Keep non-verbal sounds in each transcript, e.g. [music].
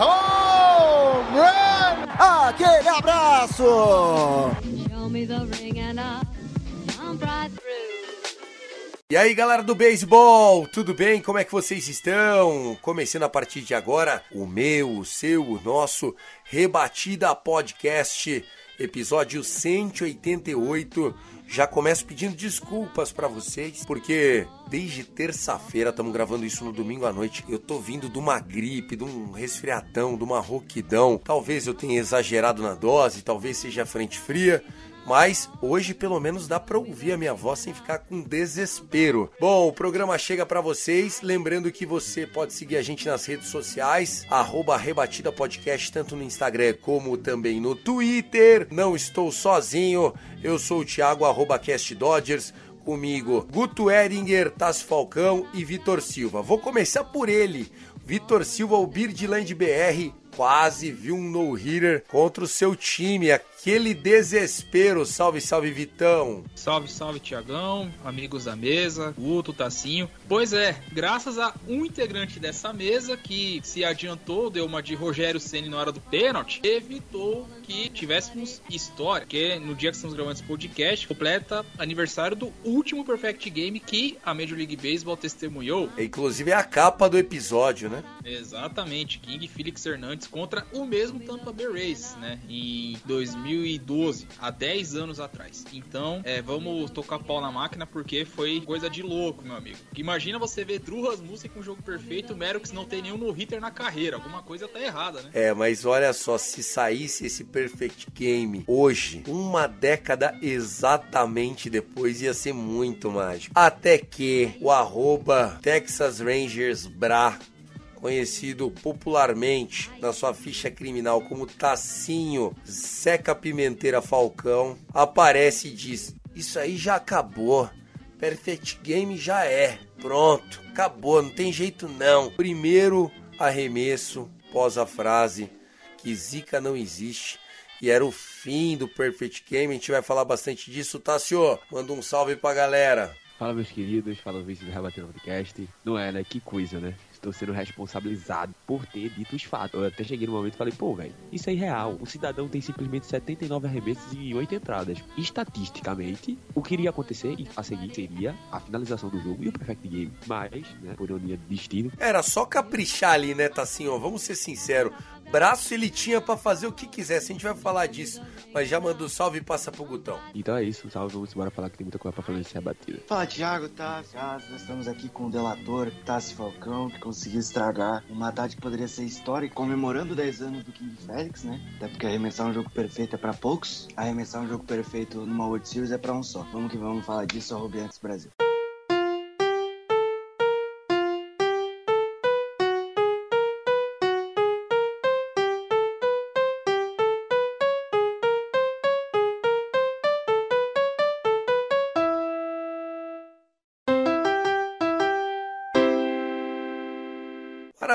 Home run! Aquele abraço! E aí galera do beisebol, tudo bem? Como é que vocês estão? Começando a partir de agora o meu, o seu, o nosso Rebatida Podcast, episódio 188. Já começo pedindo desculpas pra vocês, porque desde terça-feira estamos gravando isso no domingo à noite. Eu tô vindo de uma gripe, de um resfriadão, de uma rouquidão. Talvez eu tenha exagerado na dose, talvez seja frente fria. Mas hoje pelo menos dá para ouvir a minha voz sem ficar com desespero. Bom, o programa chega para vocês, lembrando que você pode seguir a gente nas redes sociais, arroba Rebatida Podcast, tanto no Instagram como também no Twitter. Não estou sozinho, eu sou o Thiago, arroba Cast Dodgers comigo Guto Eringer, Tassi Falcão e Vitor Silva. Vou começar por ele. Vitor Silva, o Birdland BR, quase viu um no-hitter contra o seu time. Aquele desespero. Salve, salve, Vitão. Salve, salve, Tiagão, amigos da mesa, Guto, Tacinho. Pois é, graças a um integrante dessa mesa que se adiantou, deu uma de Rogério Ceni na hora do pênalti, evitou que tivéssemos história. Porque no dia que estamos gravando esse podcast, completa aniversário do último Perfect Game que a Major League Baseball testemunhou. Inclusive é a capa do episódio, né? Exatamente, King Felix Hernandes contra o mesmo Tampa Bay Rays, né? Em 2012, há 10 anos atrás. Então, é, vamos tocar pau na máquina porque foi coisa de louco, meu amigo. Imagina você ver Drew Rasmussen com jogo perfeito, o Merrick não tem nenhum no-hitter na carreira. Alguma coisa tá errada, né? É, mas olha só, se saísse esse Perfect Game hoje, uma década exatamente depois, ia ser muito mágico. Até que o arroba Texas Rangers Bra conhecido popularmente na sua ficha criminal como Tacinho Seca Pimenteira Falcão, aparece e diz: Isso aí já acabou. Perfect Game já é. Pronto, acabou, não tem jeito não. Primeiro arremesso pós a frase que Zica não existe. E era o fim do Perfect Game. A gente vai falar bastante disso. Tassio, manda um salve pra galera. Fala meus queridos, fala vice do Rebatendo Podcast. Não é, né? Que coisa, né? Estou sendo responsabilizado por ter dito os fatos. Eu até cheguei no momento e falei, pô, velho, isso é irreal. O cidadão tem simplesmente 79 arremessos e 8 entradas. Estatisticamente, o que iria acontecer a seguir seria a finalização do jogo e o perfect game. Mas, né, por ironia do destino, Era só caprichar ali, né, Tassinho? Vamos ser sinceros. Braço ele tinha pra fazer o que quisesse. A gente vai falar disso. Mas já mandou salve e passa pro Gutão. então é isso. Salve, vamos embora falar que tem muita coisa pra falar nessa rebatida. Fala, Thiago, tá? Já, nós estamos aqui com o delator Tassi Falcão, que conseguiu estragar uma data que poderia ser histórica, comemorando 10 anos do King Félix, né? Até porque arremessar um jogo perfeito é pra poucos, arremessar um jogo perfeito numa World Series é pra um só. Vamos que vamos falar disso, arroba antes Brasil.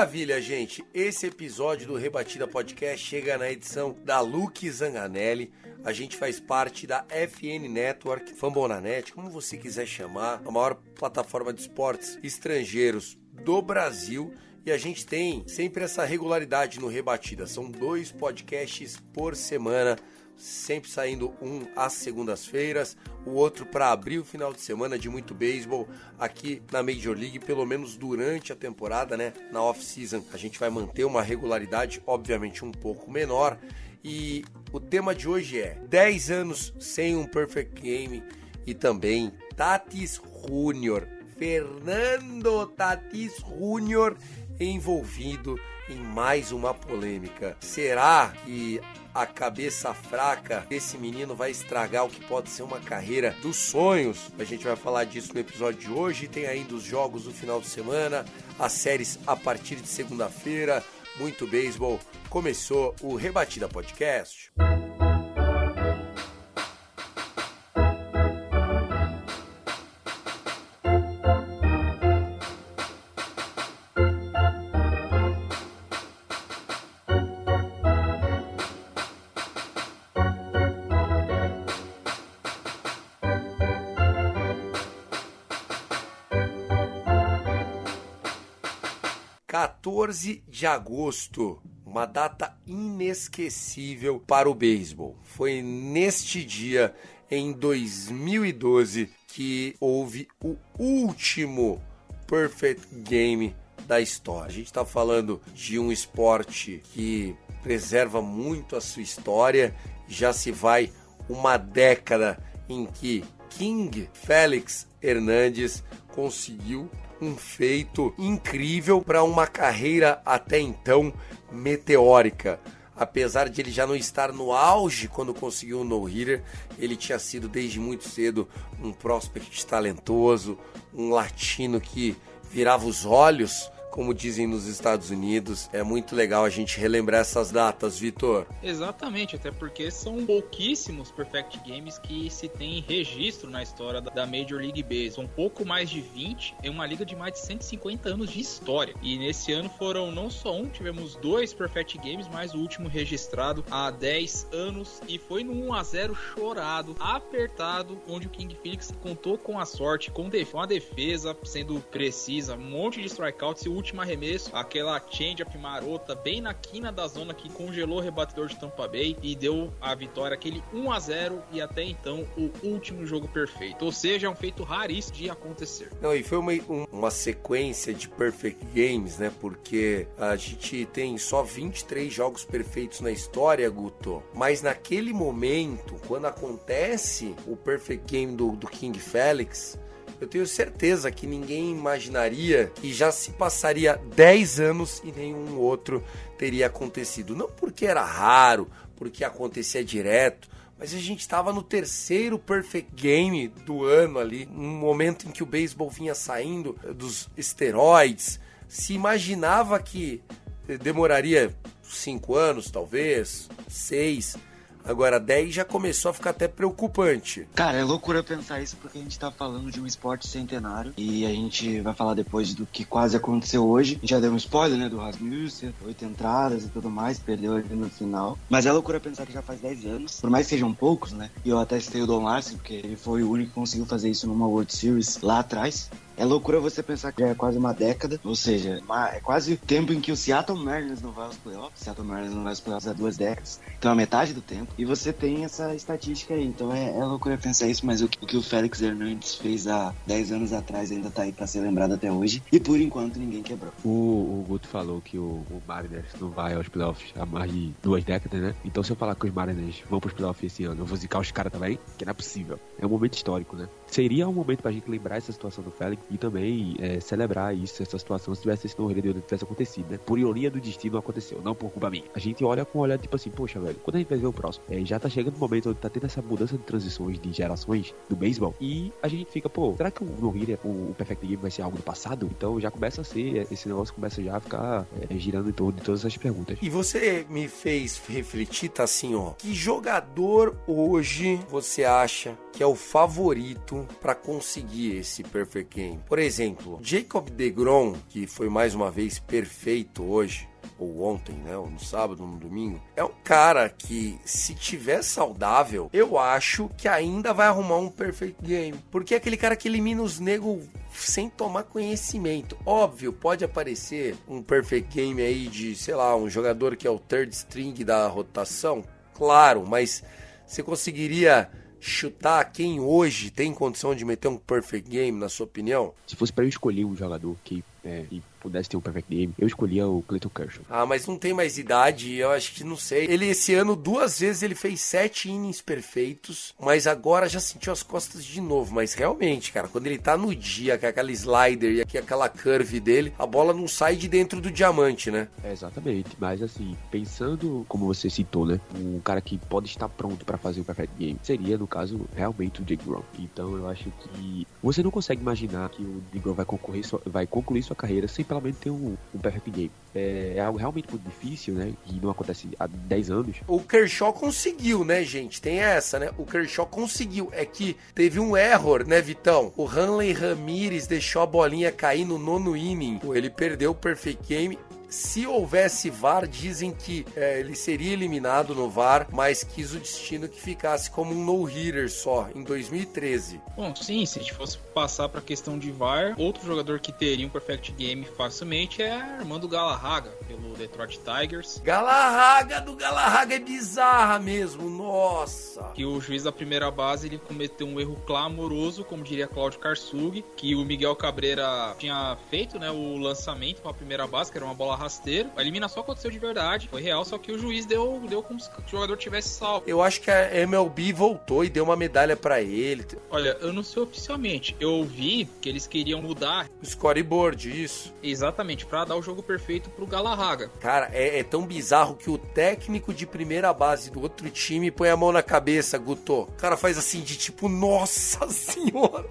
Maravilha, gente. Esse episódio do Rebatida Podcast chega na edição da Luke Zanganelli. A gente faz parte da FN Network, Fambonanet, como você quiser chamar, a maior plataforma de esportes estrangeiros do Brasil. E a gente tem sempre essa regularidade no Rebatida. São dois podcasts por semana sempre saindo um às segundas-feiras, o outro para abrir o final de semana de muito beisebol aqui na Major League, pelo menos durante a temporada, né? Na off-season a gente vai manter uma regularidade, obviamente um pouco menor. E o tema de hoje é 10 anos sem um perfect game e também Tatis Júnior, Fernando Tatis Júnior envolvido em mais uma polêmica. Será que a cabeça fraca desse menino vai estragar o que pode ser uma carreira dos sonhos? A gente vai falar disso no episódio de hoje. Tem ainda os jogos do final de semana, as séries a partir de segunda-feira. muito beisebol. Começou o Rebatida Podcast. Quatorze de agosto, uma data inesquecível para o beisebol. Foi neste dia, em 2012, que houve o último Perfect Game da história. A gente está falando de um esporte que preserva muito a sua história. Já se vai uma década em que King Félix Hernandes conseguiu um feito incrível para uma carreira até então meteórica. Apesar de ele já não estar no auge quando conseguiu o no-hitter, ele tinha sido desde muito cedo um prospect talentoso, um latino que virava os olhos como dizem nos Estados Unidos. É muito legal a gente relembrar essas datas, Vitor. Exatamente, até porque são pouquíssimos Perfect Games que se tem registro na história da Major League Baseball. Um pouco mais de 20 em uma liga de mais de 150 anos de história. E nesse ano foram não só um, tivemos dois Perfect Games, mas o último registrado há 10 anos e foi no 1 a 0 chorado, apertado, onde o King Felix contou com a sorte, com uma defesa sendo precisa, um monte de strikeouts e o último arremesso, aquela change-up marota bem na quina da zona que congelou o rebatedor de Tampa Bay e deu a vitória, aquele 1 a 0 e até então o último jogo perfeito. Ou seja, é um feito raríssimo de acontecer. Não, e foi uma, uma sequência de perfect games, né? Porque a gente tem só 23 jogos perfeitos na história, Guto. Mas naquele momento, quando acontece o perfect game do, do King Felix, eu tenho certeza que ninguém imaginaria que já se passaria 10 anos e nenhum outro teria acontecido. Não porque era raro, porque acontecia direto, mas a gente estava no terceiro perfect game do ano ali, um momento em que o beisebol vinha saindo dos esteroides. Se imaginava que demoraria cinco anos, talvez, seis Agora, 10 já começou a ficar até preocupante. Cara, é loucura pensar isso porque a gente tá falando de um esporte centenário e a gente vai falar depois do que quase aconteceu hoje. A gente já deu um spoiler, né, do Rasmussen, oito entradas e tudo mais, perdeu ali no final. Mas é loucura pensar que já faz 10 anos, por mais que sejam poucos, né? E eu até citei o Don Larsen, porque ele foi o único que conseguiu fazer isso numa World Series lá atrás. É loucura você pensar que já é quase uma década, ou seja, é quase o tempo em que o Seattle Mariners não vai aos playoffs. Seattle Mariners não vai aos playoffs há duas décadas, então é metade do tempo. E você tem essa estatística aí, então é, é loucura pensar isso, mas o, o, que o Félix Hernandes fez há 10 anos atrás ainda tá aí pra ser lembrado até hoje, e por enquanto ninguém quebrou. O, o Guto falou que o, o Mariners não vai aos playoffs há mais de duas décadas, né? Então se eu falar que os Mariners vão pros playoffs esse ano, eu vou zicar os caras também, que não é possível. É um momento histórico, né? Seria um momento pra gente lembrar essa situação do Félix e também é, celebrar isso, essa situação, se tivesse esse tivesse acontecido, né? Por ironia do destino aconteceu, não por culpa minha. A gente olha com um olhar tipo assim, poxa, velho, quando a gente vai ver o próximo? É, já tá chegando o momento onde tá tendo essa mudança de transições de gerações do beisebol e a gente fica, pô, será que o no o, o Perfect Game vai ser algo do passado? Então já começa a ser, esse negócio começa já a ficar é, girando em torno de todas essas perguntas. E você me fez refletir, tá assim, ó, que jogador hoje você acha que é o favorito para conseguir esse Perfect Game? Por exemplo, Jacob DeGrom, que foi mais uma vez perfeito hoje, ou ontem, né? Ou no sábado, ou no domingo. É um cara que, se tiver saudável, eu acho que ainda vai arrumar um perfect game. Porque é aquele cara que elimina os negros sem tomar conhecimento. Óbvio, pode aparecer um perfect game aí de, sei lá, um jogador que é o third string da rotação. Claro, mas você conseguiria chutar quem hoje tem condição de meter um perfect game, na sua opinião? Se fosse para eu escolher um jogador que, é, pudesse ter um perfect game, eu escolhia o Clayton Kershaw. Ah, mas não tem mais idade, eu acho que não sei. Ele esse ano duas vezes ele fez sete innings perfeitos, mas agora já sentiu as costas de novo. Mas realmente, cara, quando ele tá no dia com aquela slider e aqui aquela curve dele, a bola não sai de dentro do diamante, né? É, exatamente. Mas assim, pensando como você citou, né, um cara que pode estar pronto para fazer o perfect game seria no caso realmente o Jake Brown. Então eu acho que você não consegue imaginar que o DeGrom vai concorrer, vai concluir sua carreira sem pelo menos ter um, um perfect game. É, é algo realmente muito difícil, né? E não acontece há 10 anos. O Kershaw conseguiu, né, gente? Tem essa, né? O Kershaw conseguiu. É que teve um error, né, Vitão? O Hanley Ramirez deixou a bolinha cair no nono inning. Ele perdeu o perfect game se houvesse VAR, dizem que é, ele seria eliminado no VAR, mas quis o destino que ficasse como um no-hitter só em 2013. Bom, sim, se a gente fosse passar para a questão de VAR, outro jogador que teria um perfect game facilmente é Armando Galarraga, pelo Detroit Tigers. Galarraga do Galarraga é bizarra mesmo, nossa. Que o juiz da primeira base ele cometeu um erro clamoroso, como diria Cláudio Karsug, que o Miguel Cabreira tinha feito, né, o lançamento para a primeira base, que era uma bola rasteiro. A eliminação aconteceu de verdade, foi real, só que o juiz deu, deu como se o jogador tivesse salvo. Eu acho que a MLB voltou e deu uma medalha para ele. Olha, eu não sei oficialmente. Eu ouvi que eles queriam mudar o scoreboard, isso. Exatamente, para dar o jogo perfeito pro Galarraga. Cara, é, é, tão bizarro que o técnico de primeira base do outro time põe a mão na cabeça, Guto. O cara faz assim de tipo, nossa [laughs] senhora.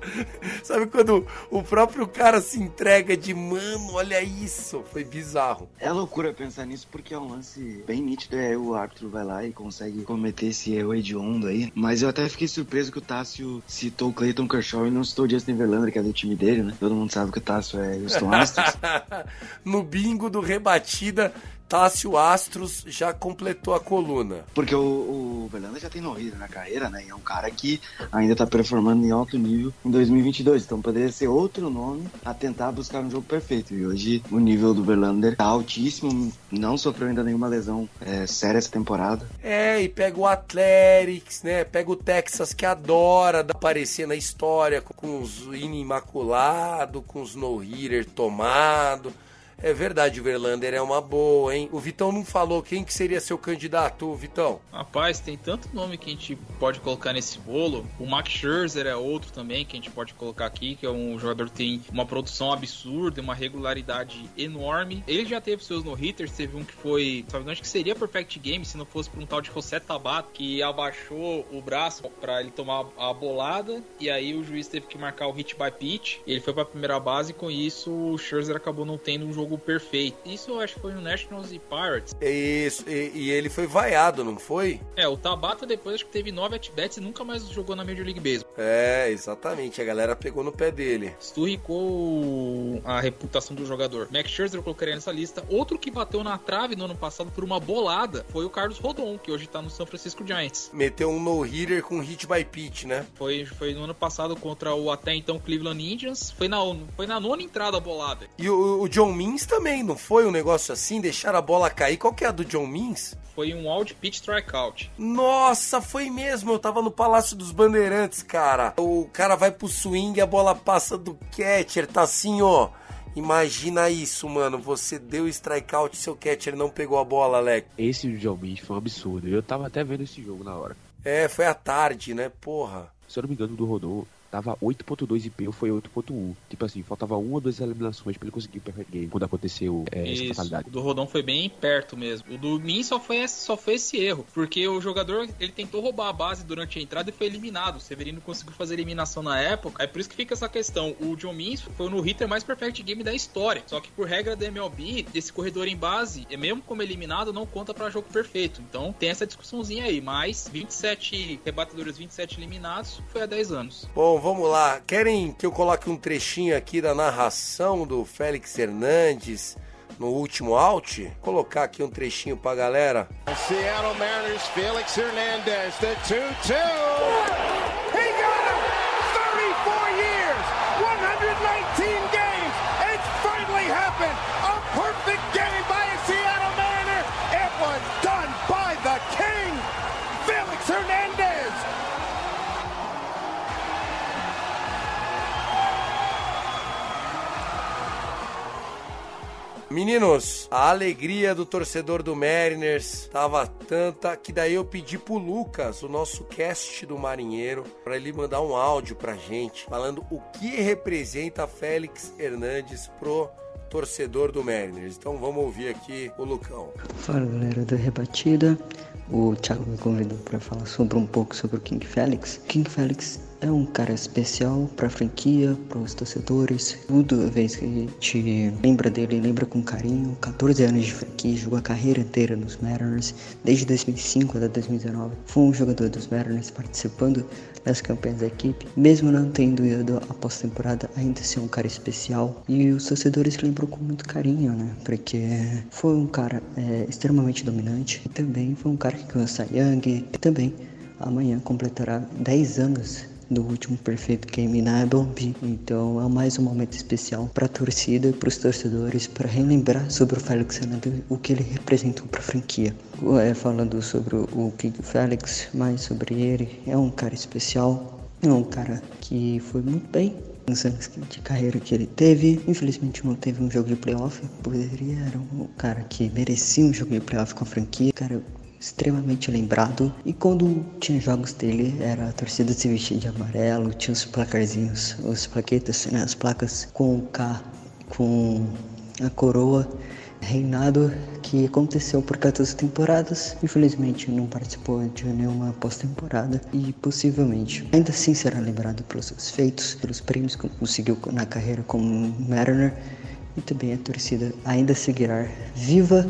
Sabe quando o próprio cara se entrega de mano, olha isso. Foi bizarro. É loucura pensar nisso porque é um lance bem nítido. É, o árbitro vai lá e consegue cometer esse erro hediondo aí. Mas eu até fiquei surpreso que o Tássio citou o Clayton Kershaw e não citou o Justin Verlander, que é do time dele, né? Todo mundo sabe que o Tássio é Houston Astros. [laughs] no bingo do Rebatida, Tássio Astros já completou a coluna. Porque o, o Verlander já tem morrido na carreira, né? E é um cara que ainda tá performando em alto nível em 2022. Então poderia ser outro nome a tentar buscar um jogo perfeito. E hoje o nível do Verlander tá altíssimo. Não sofreu ainda nenhuma lesão é, séria essa temporada. É, e pega o Athletics, né? Pega o Texas que adora aparecer na história com os inimaculado, com os no-hitter tomado. É verdade, Verlander é uma boa, hein? O Vitão não falou quem que seria seu candidato, Vitão? Rapaz, tem tanto nome que a gente pode colocar nesse bolo. O Max Scherzer é outro também que a gente pode colocar aqui, que é um jogador que tem uma produção absurda, uma regularidade enorme. Ele já teve seus no-hitters, teve um que foi, sabe, acho que seria Perfect Game se não fosse por um tal de José Tabato, que abaixou o braço para ele tomar a bolada, e aí o juiz teve que marcar o hit by pitch, ele foi para a primeira base, e com isso o Scherzer acabou não tendo um jogo jogo perfeito. Isso eu acho que foi no Nationals e Pirates. Isso, e, e ele foi vaiado, não foi? É, o Tabata depois acho que teve nove at-bats e nunca mais jogou na Major League Baseball. É, exatamente. A galera pegou no pé dele. Esturricou a reputação do jogador. Max Scherzer eu colocaria nessa lista. Outro que bateu na trave no ano passado por uma bolada foi o Carlos Rodon, que hoje tá no São Francisco Giants. Meteu um no-hitter com hit by pitch, né? Foi, foi no ano passado contra o até então Cleveland Indians. Foi na, foi na nona entrada a bolada. E o, o John Means também, não foi um negócio assim? Deixar a bola cair. Qual que é a do John Means? Foi um out pitch strikeout. Nossa, foi mesmo. Eu tava no Palácio dos Bandeirantes, cara. O cara vai pro swing, a bola passa do catcher, tá assim, ó. Imagina isso, mano. Você deu strikeout e seu catcher não pegou a bola, Alec. Esse do John Means foi um absurdo. Eu tava até vendo esse jogo na hora. É, foi à tarde, né? Porra. Se eu não me engano, do Rodon tava 8.2 e eu foi 8.1. Tipo assim, faltava uma ou duas eliminações pra ele conseguir o perfect game quando aconteceu é, Isso, essa fatalidade. O do Rodon foi bem perto mesmo. O do Min só foi, esse, só foi esse erro, porque o jogador ele tentou roubar a base durante a entrada e foi eliminado. O Severino conseguiu fazer eliminação na época. É por isso que fica essa questão. O John Means foi no hitter mais perfect game da história. Só que por regra da MLB, esse corredor em base, mesmo como eliminado, não conta para jogo perfeito. Então tem essa discussãozinha aí. Mas 27 rebatedores, 27 eliminados, foi há 10 anos. Bom, vamos lá. Querem que eu coloque um trechinho aqui da narração do Félix Hernandes no último out? Vou colocar aqui um trechinho pra galera. Seattle Mariners, Felix Hernandez, the 2-2. Meninos, a alegria do torcedor do Mariners tava tanta que daí eu pedi pro Lucas, o nosso cast do Marinheiro, para ele mandar um áudio pra gente falando o que representa Félix Hernandes pro torcedor do Mariners. Então vamos ouvir aqui o Lucão. Fala galera do Rebatida, O Thiago me convidou para falar sobre um pouco sobre o King Felix. King Felix é um cara especial para a franquia, para os torcedores. Toda vez que a gente lembra dele, lembra com carinho. 14 anos de franquia, jogou a carreira inteira nos Mariners, desde 2005 até 2019. Foi um jogador dos Mariners participando das campanhas da equipe, mesmo não tendo ido à pós-temporada, ainda ser um cara especial. E os torcedores lembram com muito carinho, né? Porque foi um cara é, extremamente dominante. E também foi um cara que ganhou Young. E também amanhã completará 10 anos do último Perfect Game na MLB. Então é mais um momento especial para a torcida para os torcedores para relembrar sobre o Felix Hernandez, o que ele representou para a franquia. É, falando sobre o King Felix, mais sobre ele, é um cara especial, é um cara que foi muito bem nos anos de carreira que ele teve. Infelizmente não teve um jogo de playoff, poderia era um cara que merecia um jogo de playoff com a franquia. Cara, extremamente lembrado. E quando tinha jogos dele, era a torcida se vestia de amarelo, tinha os placarzinhos, os plaquetas, né, as placas com o K, com a coroa. Reinado que aconteceu por 14 temporadas, infelizmente não participou de nenhuma pós-temporada e possivelmente ainda assim será lembrado pelos seus feitos, pelos prêmios que conseguiu na carreira como Mariner e também a torcida ainda seguirá viva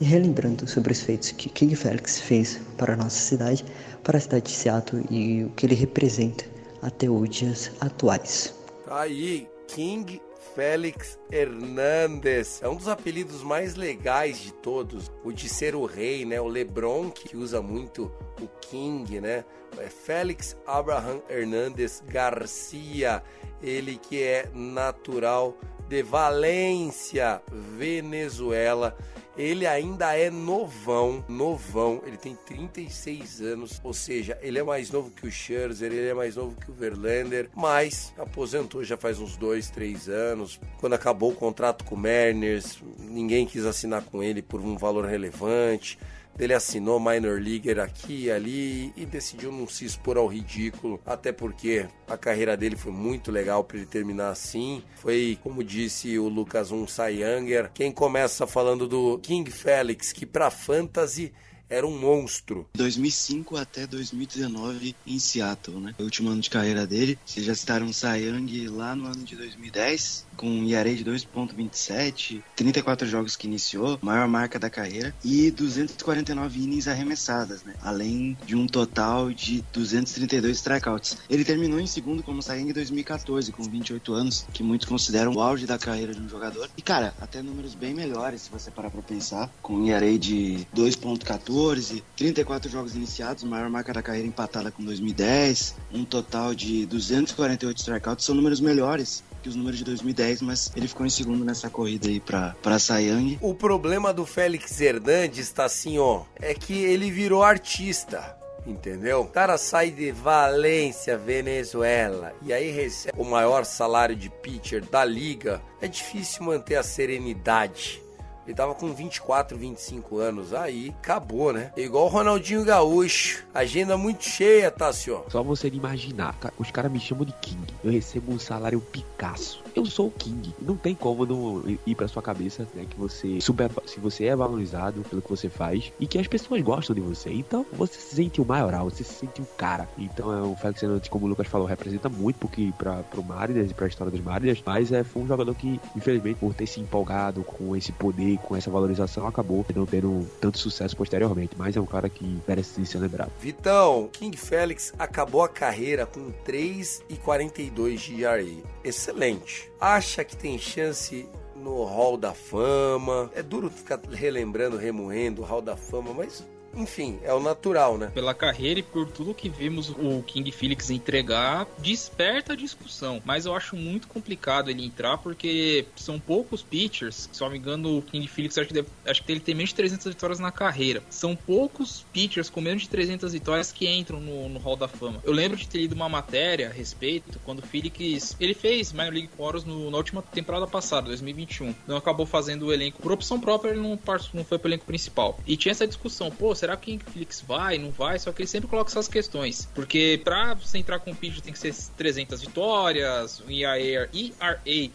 e relembrando sobre os feitos que King Felix fez para a nossa cidade, para a cidade de Seattle e o que ele representa até os dias atuais. Tá aí, King Félix Hernandes. É um dos apelidos mais legais de todos. O de ser o rei, né? O LeBron, que usa muito o King, né? É Félix Abraham Hernandes Garcia. Ele que é natural de Valência, Venezuela. Ele ainda é novão, novão. Ele tem 36 anos, ou seja, ele é mais novo que o Scherzer, ele é mais novo que o Verlander, mas aposentou já faz uns dois, três anos. Quando acabou o contrato com o Mariners, ninguém quis assinar com ele por um valor relevante. Ele assinou minor leaguer aqui e ali e decidiu não se expor ao ridículo, até porque a carreira dele foi muito legal para ele terminar assim. Foi, como disse o Lucas, um Cy Younger. Quem começa falando do King Felix, que para fantasy era um monstro. 2005 até 2019 em Seattle, né? O último ano de carreira dele. Vocês já citaram Young lá no ano de 2010, com um ERA de 2.27, 34 jogos que iniciou, maior marca da carreira, e 249 innings arremessadas, né? Além de um total de 232 strikeouts. Ele terminou em segundo como Young em 2014, com 28 anos, que muitos consideram o auge da carreira de um jogador. E, cara, até números bem melhores, se você parar pra pensar, com um ERA de 2.14, 14, 34 jogos iniciados, maior marca da carreira empatada com 2010, um total de 248 strikeouts, são números melhores que os números de 2010, mas ele ficou em segundo nessa corrida aí pra, pra Sayang. O problema do Félix Hernandes tá assim, ó, é que ele virou artista. Entendeu? O cara sai de Valência, Venezuela, e aí recebe o maior salário de pitcher da liga. É difícil manter a serenidade ele tava com 24, 25 anos. Aí acabou, né? Igual o Ronaldinho Gaúcho. Agenda muito cheia, Tassio. Só você imaginar. Os caras me chamam de King. Eu recebo um salário Picasso eu sou o King. Não tem como não ir pra sua cabeça, né? Que você super, se você é valorizado pelo que você faz e que as pessoas gostam de você. Então você se sente o maioral, você se sente o cara. Então é o Felix Hernandes, como o Lucas falou, representa muito porque para pro Mariners e pra história dos Mariners, mas é, foi um jogador que, infelizmente, por ter se empolgado com esse poder, com essa valorização, acabou não tendo tanto sucesso posteriormente. Mas é um cara que merece ser lembrado. Vitão, King Felix acabou a carreira com 3,42 de ERA. Excelente acha que tem chance no Hall da Fama. É duro ficar relembrando, remoendo o Hall da Fama, mas enfim, é o natural, né? Pela carreira e por tudo que vimos o King Felix entregar, desperta a discussão. Mas eu acho muito complicado ele entrar porque são poucos pitchers. Se não me engano, o King Felix acho que, deve, acho que ele tem menos de 300 vitórias na carreira. São poucos pitchers com menos de 300 vitórias que entram no, no Hall da Fama. Eu lembro de ter lido uma matéria a respeito quando o Felix ele fez Minor League Chorus no, na última temporada passada, 2021. Não acabou fazendo o elenco por opção própria, ele não, não foi pro elenco principal. E tinha essa discussão, pô, se será que o Felix vai, não vai? Só que ele sempre coloca essas questões. Porque pra você entrar com o pitch tem que ser 300 vitórias, um ERA,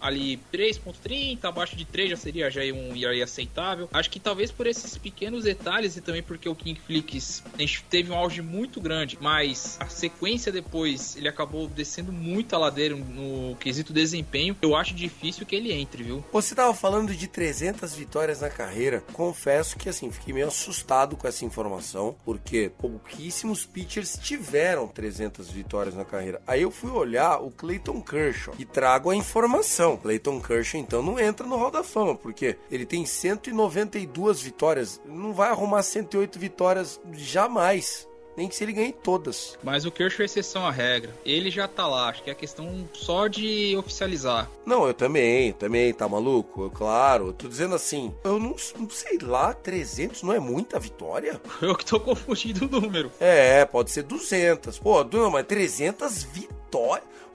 ali 3.30, abaixo de 3 já seria já um ERA aceitável. Acho que talvez por esses pequenos detalhes e também porque o King Felix teve um auge muito grande, mas a sequência depois ele acabou descendo muito a ladeira no quesito desempenho. Eu acho difícil que ele entre, viu? Você tava falando de 300 vitórias na carreira. Confesso que assim, fiquei meio assustado com essa informação, porque pouquíssimos pitchers tiveram 300 vitórias na carreira. Aí eu fui olhar o Clayton Kershaw e trago a informação. Clayton Kershaw então não entra no Hall da Fama, porque ele tem 192 vitórias, não vai arrumar 108 vitórias jamais nem que se ele ganhe todas. Mas o Kershaw é exceção à regra. Ele já tá lá, acho que é questão só de oficializar. Não, eu também, também, tá maluco? Eu, claro, eu tô dizendo assim, eu não, não, sei lá, 300 não é muita vitória? [laughs] Eu que tô confundindo o número. É, pode ser 200. Pô, não, mas 300 vitórias?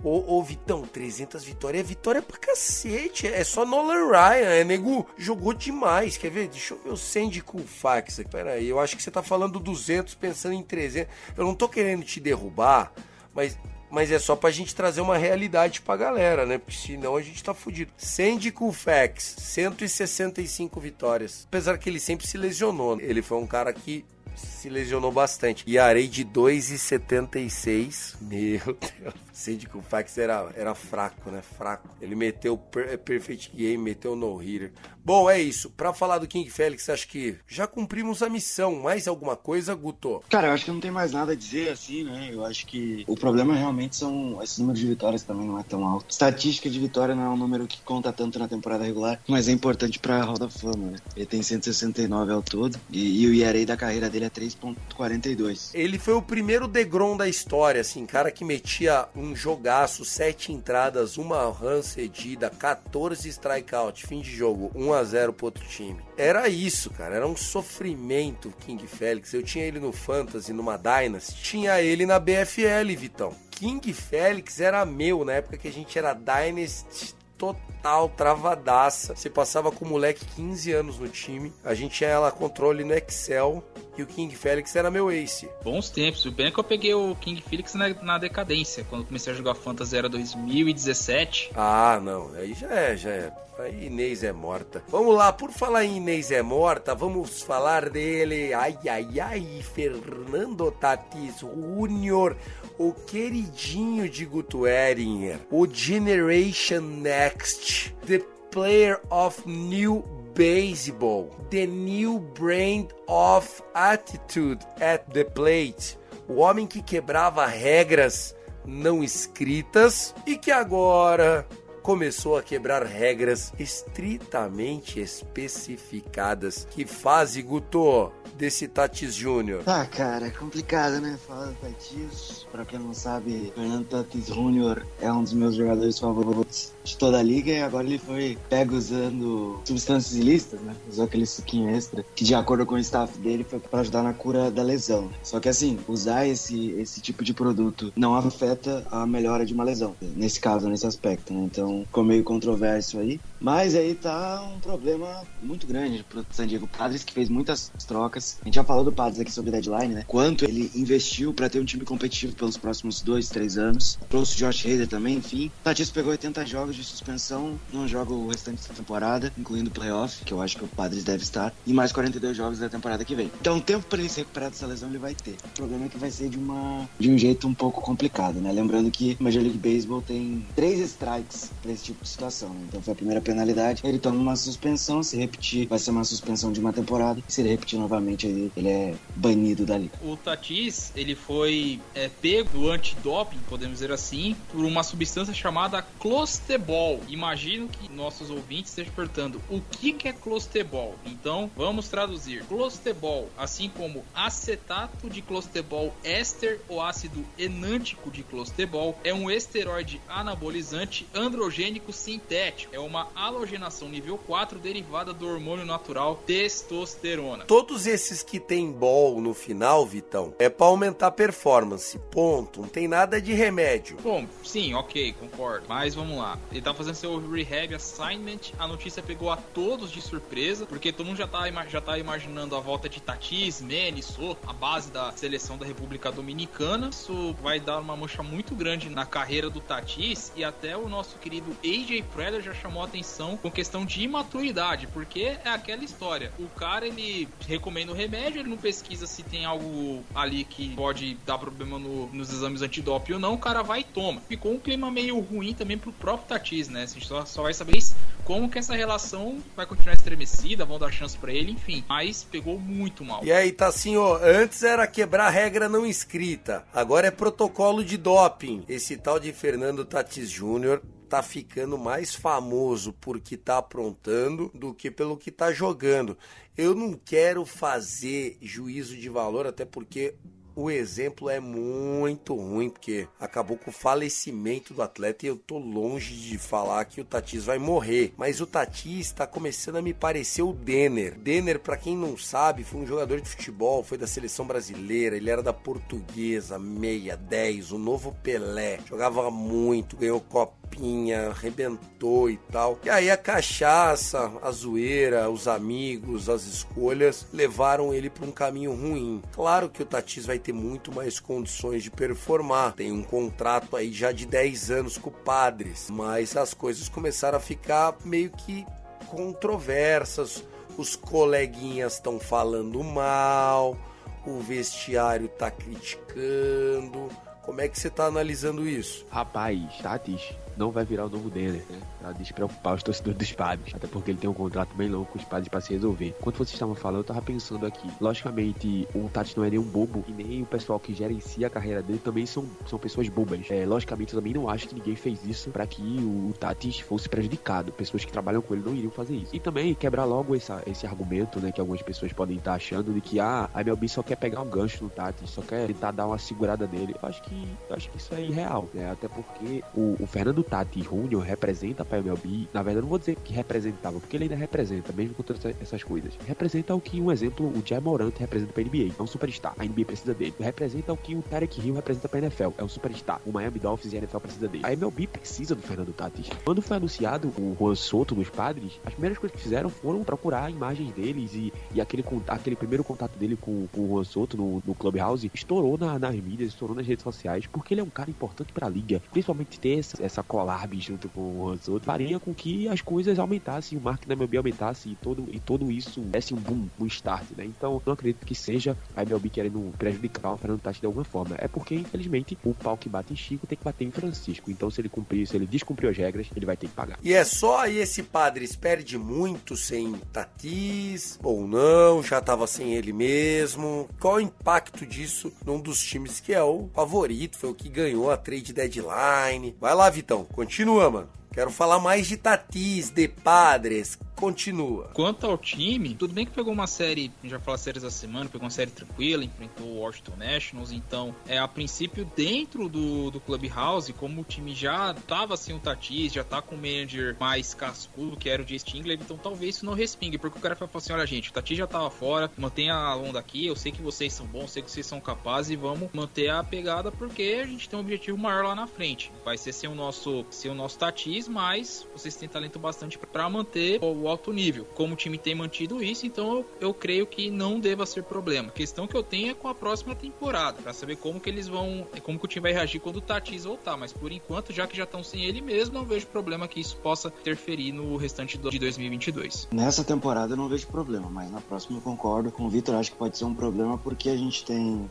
Ô, ô, Vitão, 300 vitórias é vitória pra cacete. É só Nolan Ryan, é nego jogou demais. Quer ver? Deixa eu ver o Sandy Koufax aqui. Pera aí, eu acho que você tá falando 200 pensando em 300. Eu não tô querendo te derrubar, mas mas é só pra gente trazer uma realidade pra galera, né? Porque senão a gente tá fudido. Sandy Koufax, 165 vitórias. Apesar que ele sempre se lesionou. Ele foi um cara que se lesionou bastante. E arei de 2,76. Meu Deus. Síndico Fax era, era fraco, né? Fraco. Ele meteu per Perfect Game, meteu no hitter. Bom, é isso. Para falar do King Félix, acho que já cumprimos a missão. Mais alguma coisa, Guto? Cara, eu acho que não tem mais nada a dizer assim, né? Eu acho que o problema realmente são esse número de vitórias também não é tão alto. Estatística de vitória não é um número que conta tanto na temporada regular, mas é importante para a Roda Fama, né? Ele tem 169 ao todo e, e o ERA da carreira dele é 3.42. Ele foi o primeiro Degrom da história, assim, cara que metia um um jogaço, sete entradas, uma run cedida, 14 strikeout, fim de jogo, 1 a 0 pro outro time. Era isso, cara, era um sofrimento King Félix. Eu tinha ele no Fantasy, numa Dynasty, tinha ele na BFL, Vitão. King Félix era meu na época que a gente era Dynasty total, travadaça. Você passava com o moleque 15 anos no time. A gente tinha ela controle no Excel. E o King Felix era meu ace. Bons tempos. O bem é que eu peguei o King Felix na, na decadência. Quando comecei a jogar Fantasy era 2017. Ah, não. Aí já é, já é. Aí Inês é morta. Vamos lá, por falar em Inês é morta, vamos falar dele. Ai, ai, ai, Fernando Tatis Júnior, o queridinho de Guto Eringer, o Generation Next, the player of new baseball, the new brand of attitude at the plate, o homem que quebrava regras não escritas e que agora começou a quebrar regras estritamente especificadas. Que fase, Guto, desse Tatis Júnior? Ah, cara, é complicado, né? Falar do Tatis. Pra quem não sabe, Fernando Tatis Júnior é um dos meus jogadores favoritos de toda a liga e agora ele foi pego usando substâncias ilícitas, né? Usou aquele suquinho extra que, de acordo com o staff dele, foi para ajudar na cura da lesão. Só que, assim, usar esse, esse tipo de produto não afeta a melhora de uma lesão, nesse caso, nesse aspecto, né? Então, ficou meio controverso aí. Mas aí tá um problema muito grande pro San Diego Padres, que fez muitas trocas. A gente já falou do Padres aqui sobre deadline, né? Quanto ele investiu para ter um time competitivo pelos próximos dois, três anos. Trouxe o Josh Hader também, enfim. Tatis pegou 80 jogos de suspensão, não joga o restante da temporada, incluindo o playoff, que eu acho que o Padres deve estar, e mais 42 jogos da temporada que vem. Então, o tempo para ele se recuperar dessa lesão ele vai ter. O problema é que vai ser de uma de um jeito um pouco complicado, né? Lembrando que Major League Baseball tem três strikes para esse tipo de situação. Né? Então, foi a primeira penalidade. Ele toma uma suspensão, se repetir, vai ser uma suspensão de uma temporada. Se ele repetir novamente, ele, ele é banido da liga. O Tatis, ele foi é, pego do antidoping, podemos dizer assim, por uma substância chamada clostebol. Imagino que nossos ouvintes estejam perguntando o que, que é clostebol. Então, vamos traduzir. Clostebol, assim como acetato de clostebol éster ou ácido enântico de clostebol, é um esteroide anabolizante androgênico sintético. É uma halogenação nível 4 derivada do hormônio natural testosterona. Todos esses que tem ball no final, Vitão, é pra aumentar a performance. Ponto. Não tem nada de remédio. Bom, sim, ok, concordo. Mas vamos lá. Ele tá fazendo seu rehab assignment. A notícia pegou a todos de surpresa, porque todo mundo já tá, já tá imaginando a volta de Tatis, Manny, Soto, a base da seleção da República Dominicana. Isso vai dar uma mancha muito grande na carreira do Tatis e até o nosso querido AJ Preller já chamou a atenção com questão de imaturidade, porque é aquela história. O cara ele recomenda o remédio, ele não pesquisa se tem algo ali que pode dar problema no, nos exames antidoping ou não, o cara vai e toma. Ficou um clima meio ruim também pro próprio Tatis, né? A gente só, só vai saber como que essa relação vai continuar estremecida, vão dar chance para ele, enfim. Mas pegou muito mal. E aí, tá assim, ó, antes era quebrar regra não escrita, agora é protocolo de doping. Esse tal de Fernando Tatis Júnior tá ficando mais famoso porque tá aprontando do que pelo que tá jogando. Eu não quero fazer juízo de valor, até porque o exemplo é muito ruim, porque acabou com o falecimento do atleta e eu tô longe de falar que o Tatis vai morrer. Mas o Tatis está começando a me parecer o Denner. Denner, para quem não sabe, foi um jogador de futebol, foi da seleção brasileira, ele era da portuguesa, meia, 10, o novo Pelé. Jogava muito, ganhou copinha, arrebentou e tal. E aí a cachaça, a zoeira, os amigos, as escolhas levaram ele para um caminho ruim. Claro que o Tatis vai ter muito mais condições de performar. Tem um contrato aí já de 10 anos com o Padres, mas as coisas começaram a ficar meio que controversas. Os coleguinhas estão falando mal, o vestiário tá criticando. Como é que você tá analisando isso? Rapaz, Tatis não vai virar o novo Denner, né? Pra despreocupar os torcedores dos padres. Até porque ele tem um contrato bem longo com os padres pra se resolver. Enquanto vocês estavam falando, eu tava pensando aqui. Logicamente, o Tati não é nenhum bobo e nem o pessoal que gerencia a carreira dele também são, são pessoas bobas. É, logicamente, eu também não acho que ninguém fez isso para que o Tati fosse prejudicado. Pessoas que trabalham com ele não iriam fazer isso. E também quebrar logo essa, esse argumento, né, que algumas pessoas podem estar achando de que ah, a MLB só quer pegar um gancho no Tati, só quer tentar dar uma segurada nele. Eu acho que, eu acho que isso é irreal, né? Até porque o, o Fernando Tati Júnior representa para MLB, na verdade, eu não vou dizer que representava, porque ele ainda representa, mesmo com todas essas coisas. Representa o que, um exemplo, o Jay Morant representa para NBA, é um superstar. A NBA precisa dele. Representa o que o Tarek Hill representa para NFL, é um superstar. O Miami Dolphins e a NFL precisa dele. A MLB precisa do Fernando Tatis. Quando foi anunciado o Juan Soto nos Padres, as primeiras coisas que fizeram foram procurar imagens deles e, e aquele, aquele primeiro contato dele com, com o Juan Soto no, no Clubhouse estourou na, nas mídias, estourou nas redes sociais, porque ele é um cara importante para a liga. Principalmente ter essa, essa collab junto com o Juan Soto faria com que as coisas aumentassem, o marketing da MLB aumentasse e todo, e todo isso desse um boom, um start, né? Então, não acredito que seja a MLB querendo prejudicar o Fernando Tatis de alguma forma. É porque, infelizmente, o pau que bate em Chico tem que bater em Francisco. Então, se ele cumprir, se ele descumprir as regras, ele vai ter que pagar. E é só aí esse Padres perde muito sem Tatis ou não, já tava sem ele mesmo. Qual o impacto disso num dos times que é o favorito, foi o que ganhou a trade deadline? Vai lá, Vitão, continua, mano. Quero falar mais de Tatis, de Padres. Continua. Quanto ao time, tudo bem que pegou uma série, já falou séries da semana, pegou uma série tranquila, enfrentou o Washington Nationals, então, é a princípio, dentro do, do Clubhouse, como o time já tava sem o Tatis, já tá com o manager mais cascudo, que era o Jay Stingler, então talvez isso não respingue, porque o cara vai falar assim, olha gente, o Tatis já tava fora, mantenha a onda aqui, eu sei que vocês são bons, sei que vocês são capazes e vamos manter a pegada, porque a gente tem um objetivo maior lá na frente. Vai ser ser o nosso, ser o nosso Tatis, mas vocês têm talento bastante para manter o alto nível. Como o time tem mantido isso, então eu, eu creio que não deva ser problema. A questão que eu tenho é com a próxima temporada, para saber como que eles vão, como que o time vai reagir quando o Tatis voltar. Mas por enquanto, já que já estão sem ele mesmo, não vejo problema que isso possa interferir no restante de 2022. Nessa temporada eu não vejo problema, mas na próxima eu concordo com o Vitor. Acho que pode ser um problema porque a gente tem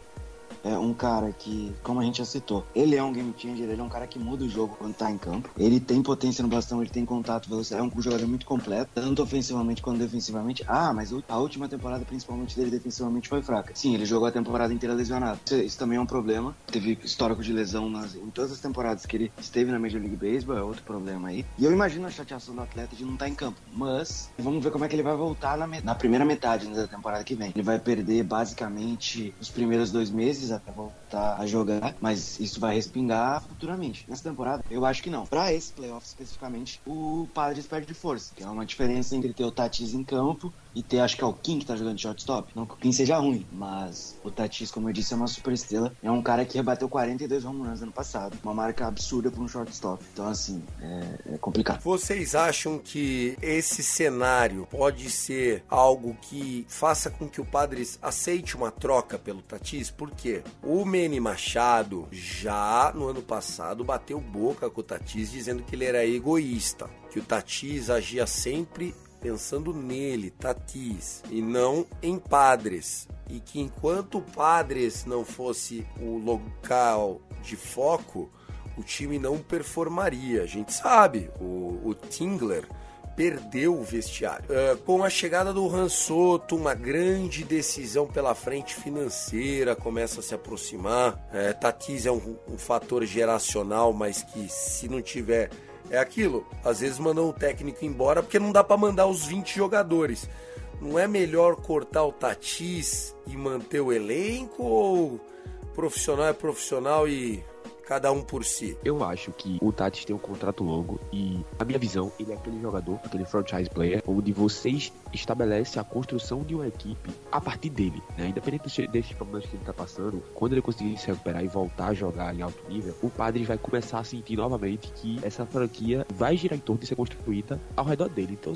é um cara que, como a gente já citou, ele é um game changer, ele é um cara que muda o jogo quando tá em campo. Ele tem potência no bastão, ele tem contato, velocidade, é um jogador muito completo, tanto ofensivamente quanto defensivamente. Ah, mas a última temporada, principalmente dele defensivamente, foi fraca. Sim, ele jogou a temporada inteira lesionado. Isso, isso também é um problema. Teve histórico de lesão nas, em todas as temporadas que ele esteve na Major League Baseball, é outro problema aí. E eu imagino a chateação do atleta de não estar tá em campo. Mas vamos ver como é que ele vai voltar na, na primeira metade da temporada que vem. Ele vai perder basicamente os primeiros dois meses até voltar a jogar, mas isso vai respingar futuramente. Nessa temporada, eu acho que não. Para esse playoff especificamente, o Padres perde força, que é uma diferença entre ter o Tatis em campo e ter, acho que é o Kim que tá jogando shortstop. Não que o Kim seja ruim, mas o Tatis, como eu disse, é uma super estrela. É um cara que rebateu 42 home runs ano passado. Uma marca absurda para um shortstop. Então, assim, é, é complicado. Vocês acham que esse cenário pode ser algo que faça com que o Padres aceite uma troca pelo Tatis? Por quê? O Manny Machado já no ano passado bateu boca com o Tatis dizendo que ele era egoísta, que o Tatis agia sempre pensando nele, Tatis, e não em Padres. E que enquanto Padres não fosse o local de foco, o time não performaria. A gente sabe, o, o Tingler perdeu o vestiário. Uh, com a chegada do Han Soto, uma grande decisão pela frente financeira começa a se aproximar. É, Tatis é um, um fator geracional, mas que se não tiver é aquilo. Às vezes mandam o técnico embora porque não dá para mandar os 20 jogadores. Não é melhor cortar o Tatis e manter o elenco ou profissional é profissional e cada um por si. Eu acho que o Tatis tem um contrato longo e, a minha visão, ele é aquele jogador, aquele franchise player, onde vocês estabelecem a construção de uma equipe a partir dele, né? Independente desses problemas que ele tá passando, quando ele conseguir se recuperar e voltar a jogar em alto nível, o Padre vai começar a sentir novamente que essa franquia vai girar em torno de ser construída ao redor dele. Então,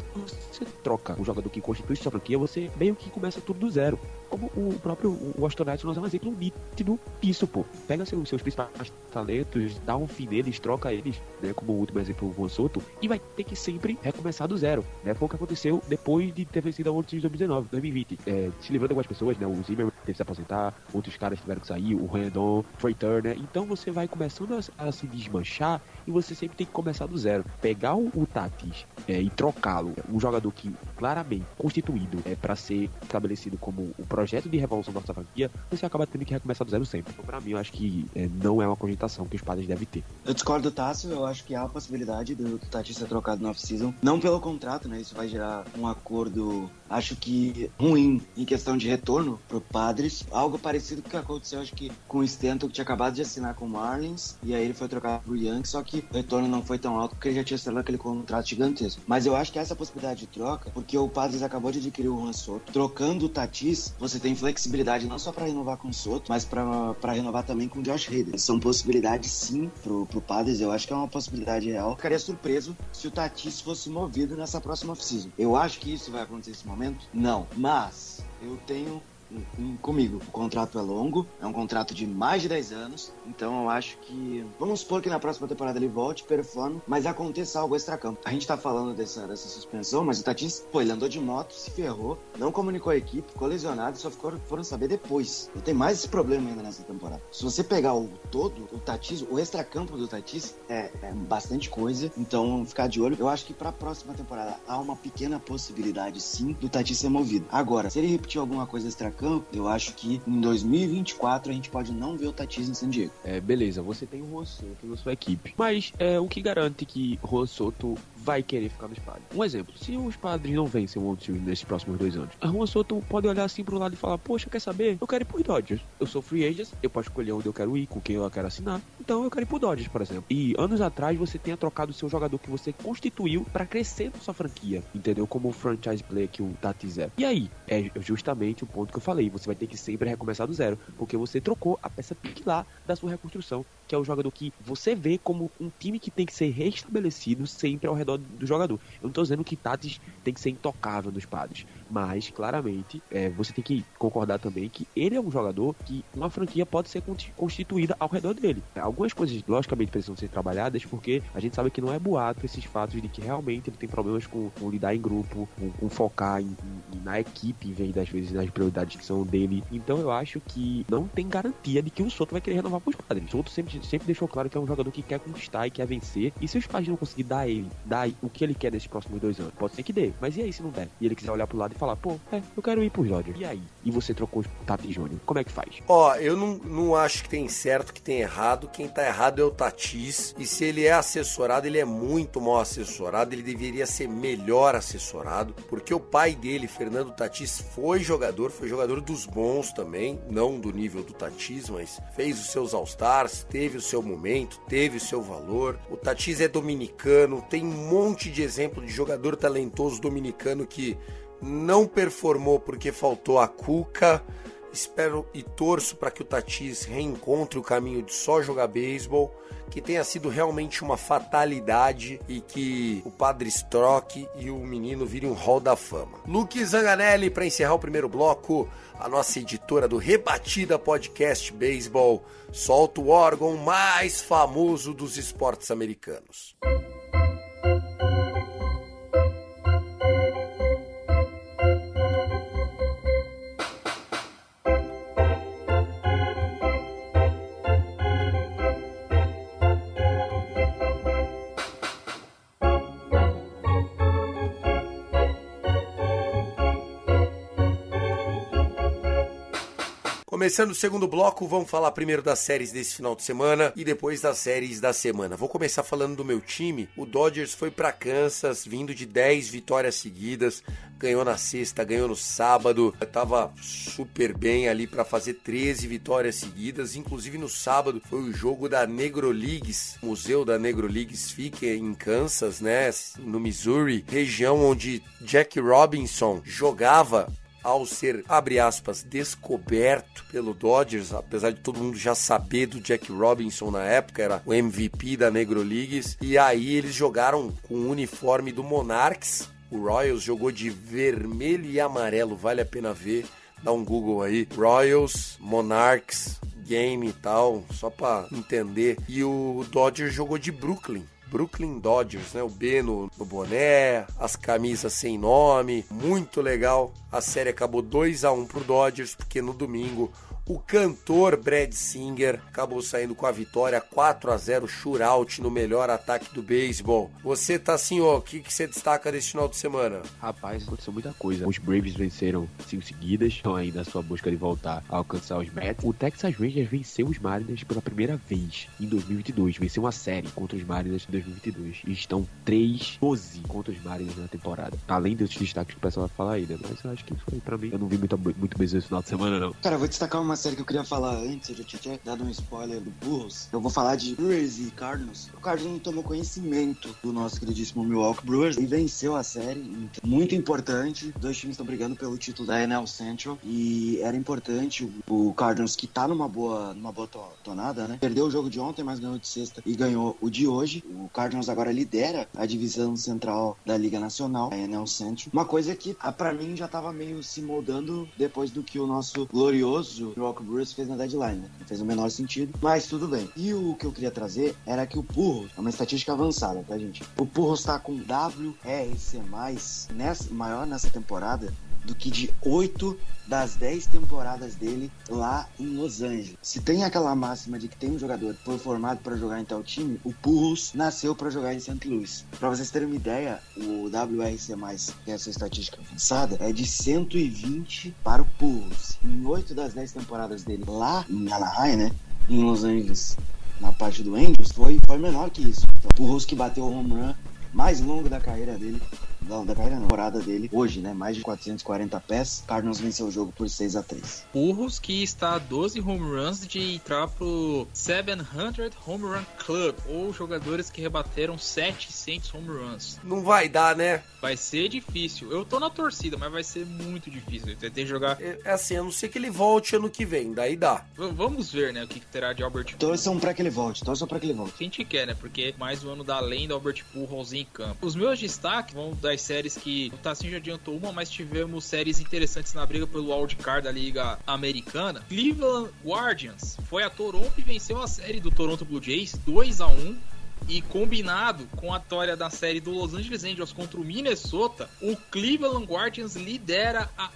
você troca o jogador que constitui sua franquia, você meio que começa tudo do zero. Como o próprio o nos é um exemplo nítido disso, pô. Pega seus, seus principais talentos, dá um fim neles, troca eles, né? Como o último exemplo, o Juan Soto, e vai ter que sempre recomeçar do zero, né? Foi o que aconteceu depois de ter vencido a World Series 2019, 2020. É, se livrando algumas pessoas, né? O Zimmer teve que se aposentar, outros caras tiveram que sair, o Randon, Trey Turner. Então você vai começando a, a, se desmanchar e você sempre tem que começar do zero. Pegar o, o Tatis é, e trocá-lo, um jogador que claramente constituído é para ser estabelecido como o projeto de revolução da nossa franquia, você acaba tendo que recomeçar do zero sempre. Então, pra mim, eu acho que é, não é uma cogitação que os padres devem ter. Eu discordo do Tássio, eu acho que há a possibilidade do, do Tati ser trocado no off-season. Não pelo contrato, né? Isso vai gerar um acordo, acho que ruim em questão de retorno pro Padres. Algo parecido com o que aconteceu, acho que com o Stanton, que tinha acabado de assinar com o Marlins, e aí ele foi trocado pro Yankees, só que o retorno não foi tão alto porque ele já tinha assinado aquele contrato gigantesco. Mas eu acho que essa possibilidade de troca, porque o Padres acabou de adquirir o Juan Soto, trocando o Tatis, você tem flexibilidade não só para renovar com o Soto, mas para renovar também com o Josh Hader. São possibilidades possibilidade sim pro, pro Padres, eu acho que é uma possibilidade real. Ficaria surpreso se o Tatis fosse movido nessa próxima off-season. Eu acho que isso vai acontecer nesse momento? Não. Mas eu tenho comigo. O contrato é longo, é um contrato de mais de 10 anos, então eu acho que. Vamos supor que na próxima temporada ele volte, performe, mas aconteça algo extra-campo. A gente tá falando dessa, dessa suspensão, mas o Tatis, pô, ele andou de moto, se ferrou, não comunicou a equipe, ficou lesionado e só ficou, foram saber depois. E tem mais esse problema ainda nessa temporada. Se você pegar o todo, o Tatis, o extra-campo do Tatis é, é bastante coisa, então ficar de olho. Eu acho que pra próxima temporada há uma pequena possibilidade, sim, do Tatis ser movido. Agora, se ele repetir alguma coisa extra campo, eu acho que em 2024 a gente pode não ver o Tatis em San Diego. É, beleza, você tem o Juan Soto na sua equipe. Mas é, o que garante que Juan Soto vai querer ficar nos padres? Um exemplo, se os padres não vencem o Series nesses próximos dois anos, a Juan Soto pode olhar assim pro lado e falar, poxa, quer saber? Eu quero ir pro Dodgers. Eu sou free agent, eu posso escolher onde eu quero ir, com quem eu quero assinar. Então eu quero ir pro Dodgers, por exemplo. E anos atrás você tenha trocado o seu jogador que você constituiu para crescer na sua franquia, entendeu? Como o franchise player que o Tatis é. E aí, é justamente o ponto que eu falei. Você vai ter que sempre recomeçar do zero, porque você trocou a peça pilar da sua reconstrução, que é o jogador que você vê como um time que tem que ser restabelecido sempre ao redor do jogador. Eu não estou dizendo que Tatis tem que ser intocável nos padres, mas claramente é, você tem que concordar também que ele é um jogador que uma franquia pode ser constituída ao redor dele. Algumas coisas, logicamente, precisam ser trabalhadas, porque a gente sabe que não é boato esses fatos de que realmente ele tem problemas com, com lidar em grupo, com, com focar em, em, na equipe em vez das vezes nas prioridades que são dele. Então eu acho que não tem garantia de que o Soto vai querer renovar para os padres. O Soto sempre, sempre deixou claro que é um jogador que quer conquistar e quer vencer. E se os padres não conseguir dar ele, dar o que ele quer nesses próximos dois anos, pode ser que dê. Mas e aí se não der? E ele quiser olhar pro lado e falar, pô, é, eu quero ir pro Dodgers. E aí? E você trocou o Tati Júnior. Como é que faz? Ó, eu não, não acho que tem certo, que tem errado. Quem tá errado é o Tatis. E se ele é assessorado, ele é muito mal assessorado. Ele deveria ser melhor assessorado. Porque o pai dele, Fernando Tatis, foi jogador, foi jogador dos bons também. Não do nível do Tatis, mas fez os seus All-Stars, teve o seu momento, teve o seu valor. O Tatis é dominicano, tem monte de exemplo de jogador talentoso dominicano que não performou porque faltou a Cuca. Espero e torço para que o Tatis reencontre o caminho de só jogar beisebol, que tenha sido realmente uma fatalidade e que o Padre Stroke e o menino virem um hall da fama. Luke Zanganelli, para encerrar o primeiro bloco, a nossa editora do Rebatida Podcast Baseball, solta o órgão mais famoso dos esportes americanos. Começando o segundo bloco, vamos falar primeiro das séries desse final de semana e depois das séries da semana. Vou começar falando do meu time. O Dodgers foi para Kansas, vindo de 10 vitórias seguidas, ganhou na sexta, ganhou no sábado. Tava super bem ali para fazer 13 vitórias seguidas. Inclusive no sábado foi o jogo da Negro Leagues, Museu da Negro Leagues fica em Kansas, né, no Missouri, região onde Jack Robinson jogava ao ser, abre aspas, descoberto pelo Dodgers, apesar de todo mundo já saber do Jack Robinson na época, era o MVP da Negro Leagues, e aí eles jogaram com o uniforme do Monarchs, o Royals jogou de vermelho e amarelo, vale a pena ver, dá um Google aí, Royals, Monarchs, game e tal, só para entender, e o Dodgers jogou de Brooklyn, Brooklyn Dodgers, né? O B no, no, boné, as camisas sem nome, muito legal. A série acabou 2 a 1 pro Dodgers, porque no domingo o cantor Brad Singer acabou saindo com a vitória 4 a 0 shootout no melhor ataque do beisebol. Você tá assim, ó, o que, que você destaca desse final de semana? Rapaz, aconteceu muita coisa. Os Braves venceram cinco seguidas, estão aí na sua busca de voltar a alcançar os Mets. O Texas Rangers venceu os Mariners pela primeira vez em 2022. Venceu uma série contra os Mariners em 2022. E estão 3-12 contra os Mariners na temporada. Além desses destaques que o pessoal vai falar aí, né? Mas eu acho que foi pra mim. Eu não vi muito, muito bem esse final de semana, não. Cara, eu vou destacar uma série que eu queria falar antes, eu já tinha dado um spoiler do Burros. Eu vou falar de Brewers e Cardinals. O Cardinals tomou conhecimento do nosso queridíssimo Milwaukee Brewers e venceu a série. Então, muito importante. Dois times estão brigando pelo título da NL Central e era importante o Cardinals que tá numa boa, numa boa tonada, né? Perdeu o jogo de ontem, mas ganhou de sexta e ganhou o de hoje. O Cardinals agora lidera a divisão central da Liga Nacional, a NL Central. Uma coisa que ah, para mim já tava meio se moldando depois do que o nosso glorioso Milwaukee Brewers fez na deadline, né? Não fez o menor sentido, mas tudo bem. E o que eu queria trazer era que o Purros, é uma estatística avançada, tá, gente? O Purros tá com WRC+, nessa, maior nessa temporada do que de 8 das 10 temporadas dele lá em Los Angeles. Se tem aquela máxima de que tem um jogador que foi formado para jogar em tal time, o Purros nasceu para jogar em St. Louis. Para vocês terem uma ideia, o WRC+, que é essa estatística avançada, é de 120 para o Purros. Em 8 das 10 temporadas dele lá em Anaheim, né, em Los Angeles, na parte do Angels, foi, foi menor que isso. Então, o Purros que bateu o home run mais longo da carreira dele não, da carreira não, temporada dele hoje, né? Mais de 440 pés. Cardinals venceu o jogo por 6 a 3 Burros que está a 12 home runs de entrar pro 700 Home Run Club, ou jogadores que rebateram 700 home runs. Não vai dar, né? Vai ser difícil. Eu tô na torcida, mas vai ser muito difícil. Tem que jogar. É, é assim, a não ser que ele volte ano que vem, daí dá. V vamos ver, né? O que terá de Albert Torçam pra que ele volte, torçam pra que ele volte. A gente quer, né? Porque mais um ano da lenda Albert Pujols em campo. Os meus destaques vão dar séries que o Tassinho já adiantou uma, mas tivemos séries interessantes na briga pelo wildcard da Liga Americana. Cleveland Guardians foi a Toronto e venceu a série do Toronto Blue Jays 2 a 1 e combinado com a vitória da série do Los Angeles Angels contra o Minnesota, o Cleveland Guardians lidera a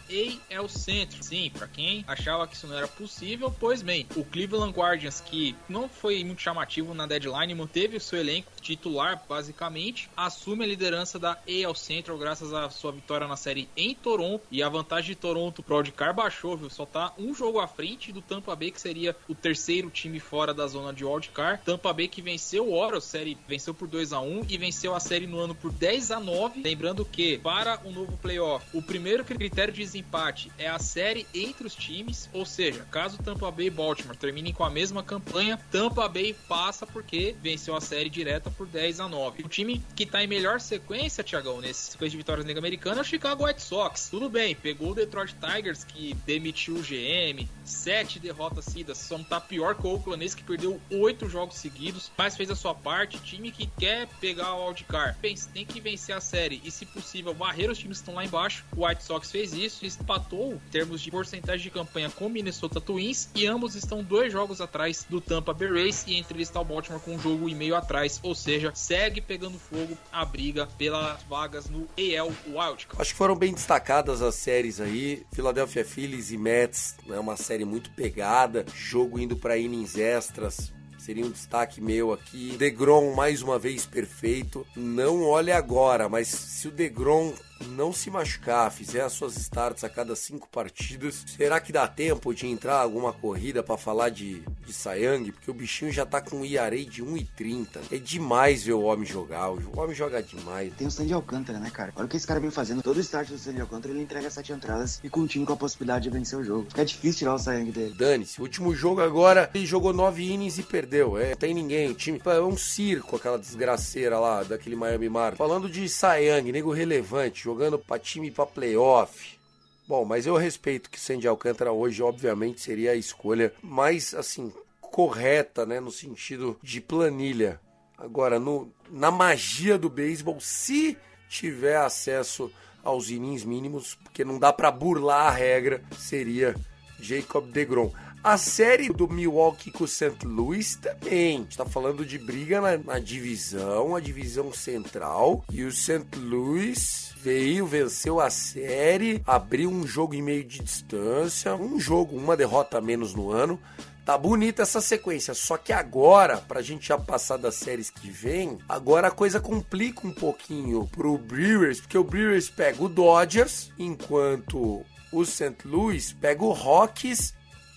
AL Central. Sim, para quem achava que isso não era possível, pois bem, o Cleveland Guardians, que não foi muito chamativo na deadline, manteve o seu elenco titular, basicamente, assume a liderança da AL Central graças à sua vitória na série em Toronto. E a vantagem de Toronto pro Wildcard baixou, viu? Só tá um jogo à frente do Tampa Bay, que seria o terceiro time fora da zona de Wildcard. Tampa Bay que venceu o Orioles série venceu por 2 a 1 e venceu a série no ano por 10 a 9. Lembrando que para o novo playoff, o primeiro critério de desempate é a série entre os times, ou seja, caso Tampa Bay e Baltimore terminem com a mesma campanha, Tampa Bay passa porque venceu a série direta por 10 a 9. O time que tá em melhor sequência, Thiagão, nesse sequência de vitórias na Liga Americana é o Chicago White Sox. Tudo bem, pegou o Detroit Tigers, que demitiu o GM, sete derrotas seguidas, só não tá pior que o Oakland que perdeu oito jogos seguidos, mas fez a sua parte. Time que quer pegar o wildcard, tem que vencer a série e, se possível, varrer os times que estão lá embaixo. O White Sox fez isso, empatou em termos de porcentagem de campanha com o Minnesota Twins e ambos estão dois jogos atrás do Tampa Bay Rays e entre eles está o Baltimore com um jogo e meio atrás, ou seja, segue pegando fogo a briga pelas vagas no AL Wildcard. Acho que foram bem destacadas as séries aí. Philadelphia Phillies e Mets, é né, uma série muito pegada, jogo indo para innings extras. Seria um destaque meu aqui. Degrom mais uma vez perfeito. Não olhe agora, mas se o Degrom não se machucar, fizer as suas starts a cada cinco partidas, será que dá tempo de entrar alguma corrida para falar de, de Sayang? Porque o bichinho já tá com um IRA de 1,30. É demais ver o homem jogar. O homem joga demais. Tem o Sandy Alcântara, né, cara? Olha o que esse cara vem fazendo. Todo start do Sandy Alcântara, ele entrega sete entradas e continua com a possibilidade de vencer o jogo. Fica difícil tirar o Sayang dele. Dane-se. O último jogo agora, ele jogou nove innings e perdeu. É, não tem ninguém. O time é um circo, aquela desgraceira lá daquele Miami Mar. Falando de Sayang, nego relevante, jogando para time para playoff. Bom, mas eu respeito que Sandy Alcântara hoje, obviamente, seria a escolha mais, assim, correta, né, no sentido de planilha. Agora, no, na magia do beisebol, se tiver acesso aos innings mínimos, porque não dá para burlar a regra, seria Jacob DeGrom. A série do Milwaukee com o St. Louis também. A gente tá falando de briga na, na divisão, a divisão central. E o St. Louis veio, venceu a série, abriu um jogo e meio de distância, um jogo, uma derrota menos no ano. Tá bonita essa sequência, só que agora, pra gente já passar das séries que vem, agora a coisa complica um pouquinho pro Brewers, porque o Brewers pega o Dodgers, enquanto o St. Louis pega o Rockies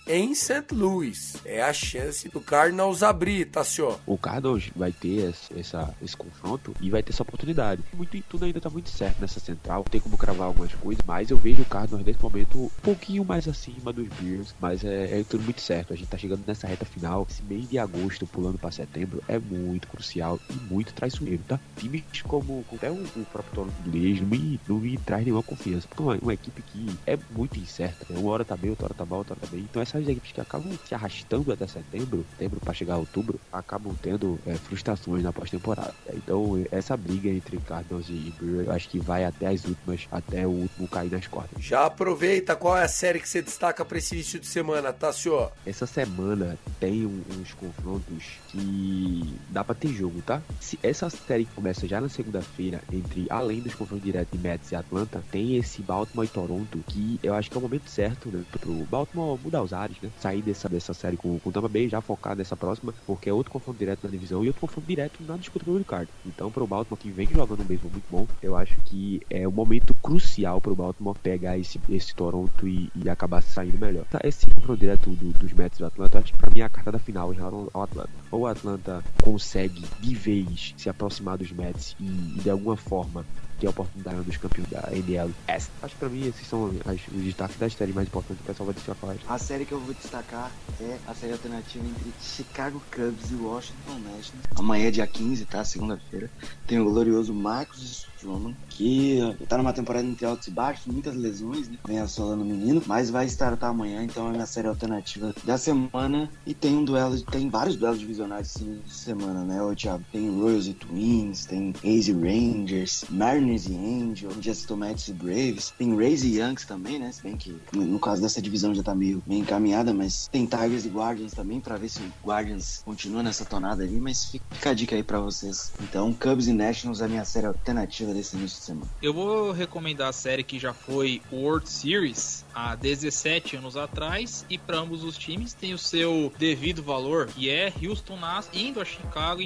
em St. Louis. É a chance do Cardinals abrir, tá, senhor? O Cardinals vai ter essa, esse confronto e vai ter essa oportunidade. Muito, tudo ainda tá muito certo nessa central. Tem como cravar algumas coisas, mas eu vejo o Cardinals nesse momento um pouquinho mais acima dos Bears. Mas é, é tudo muito certo. A gente tá chegando nessa reta final. Esse mês de agosto, pulando para setembro, é muito crucial e muito traiçoeiro, tá? Times como até o, o próprio Toronto Blue não me, não me traz nenhuma confiança. Porque é uma, uma equipe que é muito incerta. Né? Uma hora tá bem, outra hora tá mal, outra hora tá bem. Então essa essas equipes que acabam se arrastando até setembro, setembro para chegar a outubro, acabam tendo é, frustrações na pós-temporada. Então, essa briga entre Cardinals e Brewer, eu acho que vai até as últimas, até o último cair nas cordas. Já aproveita, qual é a série que você destaca para esse início de semana, tá, senhor? Essa semana tem uns confrontos que dá para ter jogo, tá? Se essa série começa já na segunda-feira, entre além dos confrontos diretos de Mets e Atlanta, tem esse Baltimore e Toronto, que eu acho que é o momento certo, né, pro Baltimore mudar os ares, né? Sair dessa, dessa série com, com o Tampa Bay, já focar nessa próxima, porque é outro confronto direto na divisão e outro confronto direto na disputa pelo Ricardo. Então, pro Baltimore, que vem jogando um beisebol muito bom, eu acho que é um momento crucial pro Baltimore pegar esse, esse Toronto e, e acabar saindo melhor. Tá, esse confronto direto do, dos Mets do Atlanta, acho que pra mim é a carta da final já ao Atlanta. Ou o Atlanta consegue de vez se aproximar dos Mets e, e de alguma forma ter a oportunidade dos campeões da NL Acho que pra mim esses são as, os destaques das séries mais importantes que o pessoal vai falar. A série que eu vou destacar é a série alternativa entre Chicago Cubs e Washington Nationals. Amanhã, dia 15, tá? Segunda-feira. Tem o glorioso Marcos Que tá numa temporada entre altos e baixos, muitas lesões, né? Vem assolando o menino, mas vai startar amanhã, então é minha série alternativa da semana. E tem um duelo, tem vários duelos divisionais esse de semana, né, ô Thiago? Tem Royals e Twins, tem Ace Rangers, Mariners e Angels, Just Mets e Braves, tem Rays e Yankees também, né? Se bem que no caso dessa divisão já tá meio, meio encaminhada, mas tem Tigers e Guardians também, pra ver se o Guardians continua nessa tonada ali, mas fica, a dica aí pra vocês. Então, Cubs e Nationals é minha série alternativa desse início de semana. Eu vou recomendar a série que já foi World Series há 17 anos atrás e para ambos os times tem o seu devido valor e é Houston Nas indo a Chicago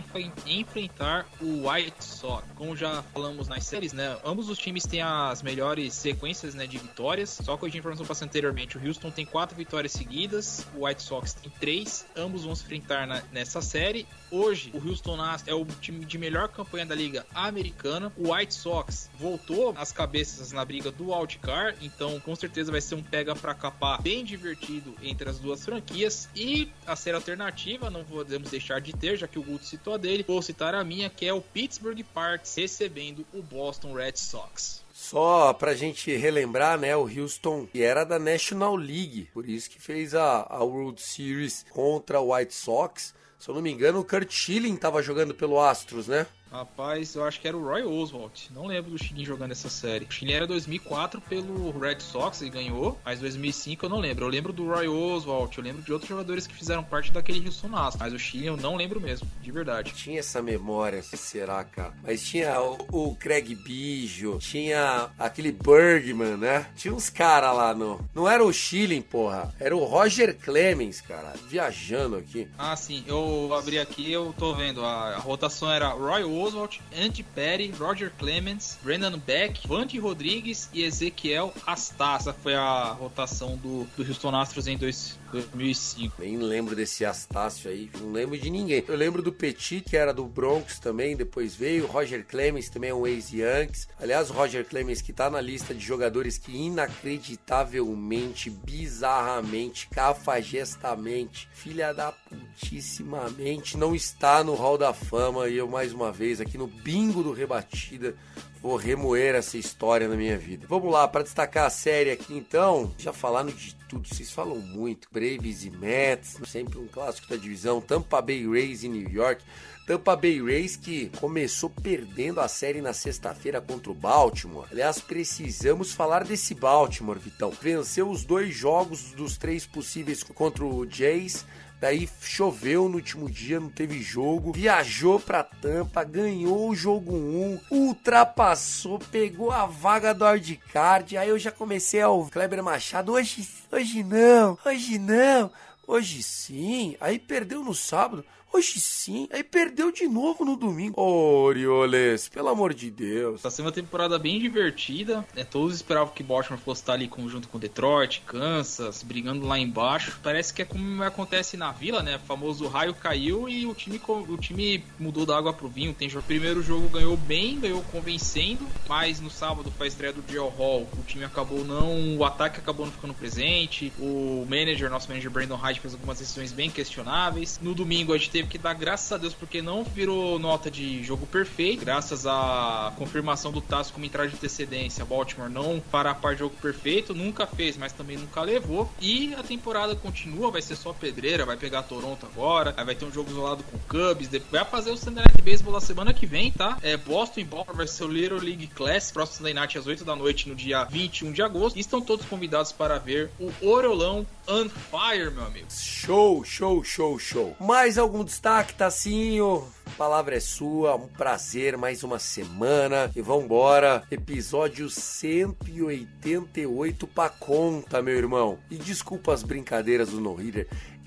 enfrentar o White Sox. Como já falamos nas séries, né? Ambos os times têm as melhores sequências né, de vitórias. Só que a informação passei anteriormente, o Houston tem quatro vitórias seguidas, o White Sox tem três. Ambos vão se enfrentar na, nessa série. Hoje, o Houston Nas é o time de melhor campanha da liga americana. O White Sox voltou às cabeças na briga do wildcard, então com certeza vai ser um um pega pra capar bem divertido entre as duas franquias. E a série alternativa, não podemos deixar de ter, já que o Guto citou a dele, vou citar a minha, que é o Pittsburgh Parks recebendo o Boston Red Sox. Só pra gente relembrar, né, o Houston era da National League, por isso que fez a, a World Series contra o White Sox. Se eu não me engano, o Kurt Schilling tava jogando pelo Astros, né? Rapaz, eu acho que era o Roy Oswalt. Não lembro do Chilin jogando essa série. O Chilin era 2004 pelo Red Sox e ganhou, mas 2005 eu não lembro. Eu lembro do Roy Oswalt, eu lembro de outros jogadores que fizeram parte daquele Houston Astros, mas o Chilin eu não lembro mesmo, de verdade. Tinha essa memória, será, cara? Mas tinha o, o Craig Biggio, tinha aquele Bergman, né? Tinha uns caras lá no... Não era o Chilin, porra. Era o Roger Clemens, cara, viajando aqui. Ah, sim. Eu abri aqui, eu tô vendo. A, a rotação era Roy Oswalt, Oswalt, Andy Perry, Roger Clemens, Brendan Beck, Vandy Rodrigues e Ezequiel Astar. Essa foi a rotação do, do Houston Astros em dois, 2005. Nem lembro desse Astácio aí, não lembro de ninguém. Eu lembro do Petit, que era do Bronx também, depois veio. Roger Clemens também é um ex-Yankees. Aliás, Roger Clemens que tá na lista de jogadores que inacreditavelmente, bizarramente, cafagestamente, filha da putíssimamente, não está no Hall da Fama. E eu, mais uma vez, aqui no bingo do Rebatida, vou remoer essa história na minha vida. Vamos lá, para destacar a série aqui então, já falaram de tudo, vocês falam muito, Braves e Mets, sempre um clássico da divisão, Tampa Bay Rays em New York. Tampa Bay Rays que começou perdendo a série na sexta-feira contra o Baltimore. Aliás, precisamos falar desse Baltimore, Vitão. Venceu os dois jogos dos três possíveis contra o Jays. Daí choveu no último dia, não teve jogo. Viajou pra Tampa, ganhou o jogo 1, ultrapassou, pegou a vaga do wildcard. Aí eu já comecei a Kleber Machado. Hoje, hoje não, hoje não, hoje sim. Aí perdeu no sábado. Hoje sim, aí perdeu de novo no domingo. Ô, Orioles, pelo amor de Deus. Tá sendo uma temporada bem divertida. É, todos esperavam que Baltimore fosse estar ali junto com Detroit, Kansas, brigando lá embaixo. Parece que é como acontece na vila, né? O famoso raio caiu e o time, o time mudou da água pro vinho. Tem, o primeiro jogo ganhou bem, ganhou convencendo, mas no sábado foi a estreia do Joe Hall. O time acabou não. O ataque acabou não ficando presente. O manager, nosso manager Brandon Hyde, fez algumas decisões bem questionáveis. No domingo a gente teve teve que dar graças a Deus porque não virou nota de jogo perfeito, graças à confirmação do Tasso como entrada de antecedência. Baltimore não para a par de jogo perfeito, nunca fez, mas também nunca levou. E a temporada continua, vai ser só pedreira, vai pegar Toronto agora, aí vai ter um jogo isolado com o Cubs, vai fazer o Sunday Night Baseball na semana que vem, tá? É Boston Baltimore vai ser o Little League Classic, próximo Sunday Night às 8 da noite no dia 21 de agosto. E estão todos convidados para ver o Orolão on fire, meu amigo. Show, show, show, show. Mais algum destaque, Tacinho? A palavra é sua, um prazer, mais uma semana. E vambora, episódio 188 pra conta, meu irmão. E desculpa as brincadeiras do No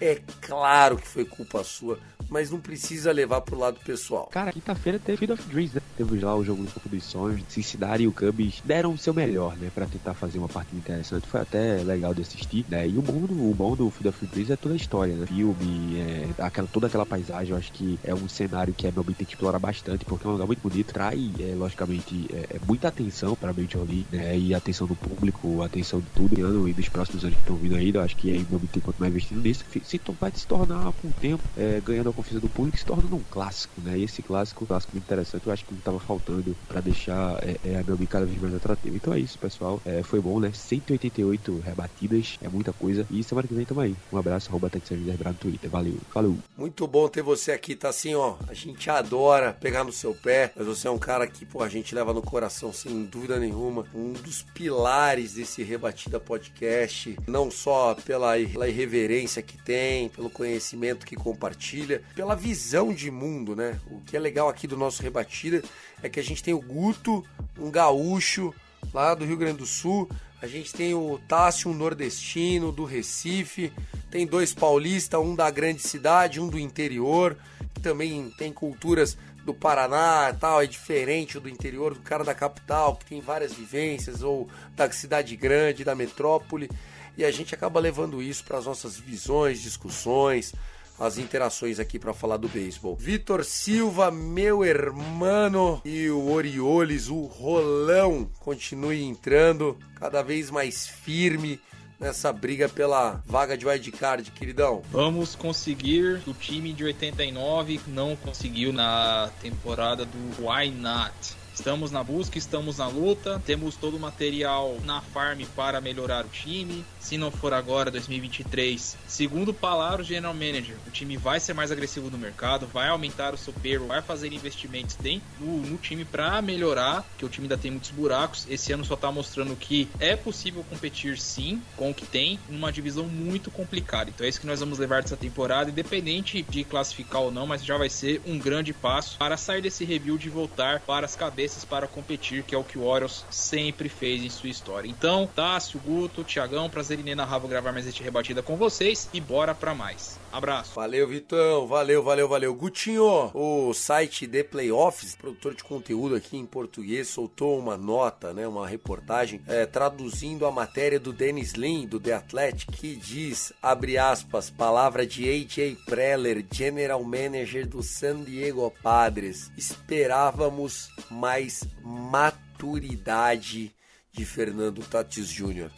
é claro que foi culpa sua, mas não precisa levar pro lado pessoal. Cara, quinta-feira teve Field of Dreams, né? Teve lá o jogo do Campo dos Sonhos. Cincinnati e o Cubs deram o seu melhor, né? Pra tentar fazer uma partida interessante. Foi até legal de assistir, né? E o bom do, o bom do Field of Dreams é toda a história, né? Filme, é, aquela, toda aquela paisagem, eu acho que é um cenário que a MLB tem que explorar bastante, porque é um lugar muito bonito. Trai, é, logicamente, é, é muita atenção pra Major League, né? E atenção do público, atenção de tudo. E dos próximos anos que estão vindo aí, eu acho que a MLB tem quanto mais investindo nisso, se, vai se tornar com o tempo, é, ganhando a confiança do público, se torna um clássico, né? E esse clássico, um clássico muito interessante, eu acho que estava faltando para deixar é, é, a MLB cada vez mais atrativa. Então é isso, pessoal. É, foi bom, né? 188 rebatidas, é muita coisa. E semana que vem tamo aí. Um abraço, arroba no Twitter. Valeu, falou. Muito bom ter você aqui, tá assim, ó. A gente adora pegar no seu pé, mas você é um cara que, pô, a gente leva no coração, sem dúvida nenhuma. Um dos pilares desse Rebatida Podcast, não só pela, pela irreverência que tem, pelo conhecimento que compartilha, pela visão de mundo, né? O que é legal aqui do nosso Rebatida é que a gente tem o Guto, um gaúcho lá do Rio Grande do Sul, a gente tem o Tássio, um nordestino do Recife, tem dois paulistas, um da grande cidade, um do interior, que também tem culturas do Paraná e tal, é diferente do interior do cara da capital, que tem várias vivências, ou da cidade grande, da metrópole. E a gente acaba levando isso para as nossas visões, discussões, as interações aqui para falar do beisebol. Vitor Silva, meu hermano, e o Orioles, o Rolão, continue entrando cada vez mais firme, nessa briga pela vaga de wildcard, queridão? Vamos conseguir. O time de 89 não conseguiu na temporada do Why Not. Estamos na busca, estamos na luta, temos todo o material na farm para melhorar o time. Se não for agora, 2023, segundo palavras do General Manager, o time vai ser mais agressivo no mercado, vai aumentar o seu payroll, vai fazer investimentos dentro do, no time para melhorar, que o time ainda tem muitos buracos. Esse ano só está mostrando que é possível competir sim com o que tem, numa divisão muito complicada. Então é isso que nós vamos levar dessa temporada, independente de classificar ou não, mas já vai ser um grande passo para sair desse rebuild e voltar para as cabeças cabeças para competir, que é o que o Orioles sempre fez em sua história. Então, Tássio, Guto, Tiagão, prazer inenarrável gravar mais este rebatida com vocês e bora para mais. Abraço. Valeu, Vitão. Valeu, valeu, valeu. Gutinho, o site The Playoffs, produtor de conteúdo aqui em português, soltou uma nota, né, uma reportagem, é, traduzindo a matéria do Dennis Lin, do The Athletic, que diz, abre aspas, palavra de AJ Preller, General Manager do San Diego Padres. Esperávamos mais mais maturidade de Fernando Tatis Jr.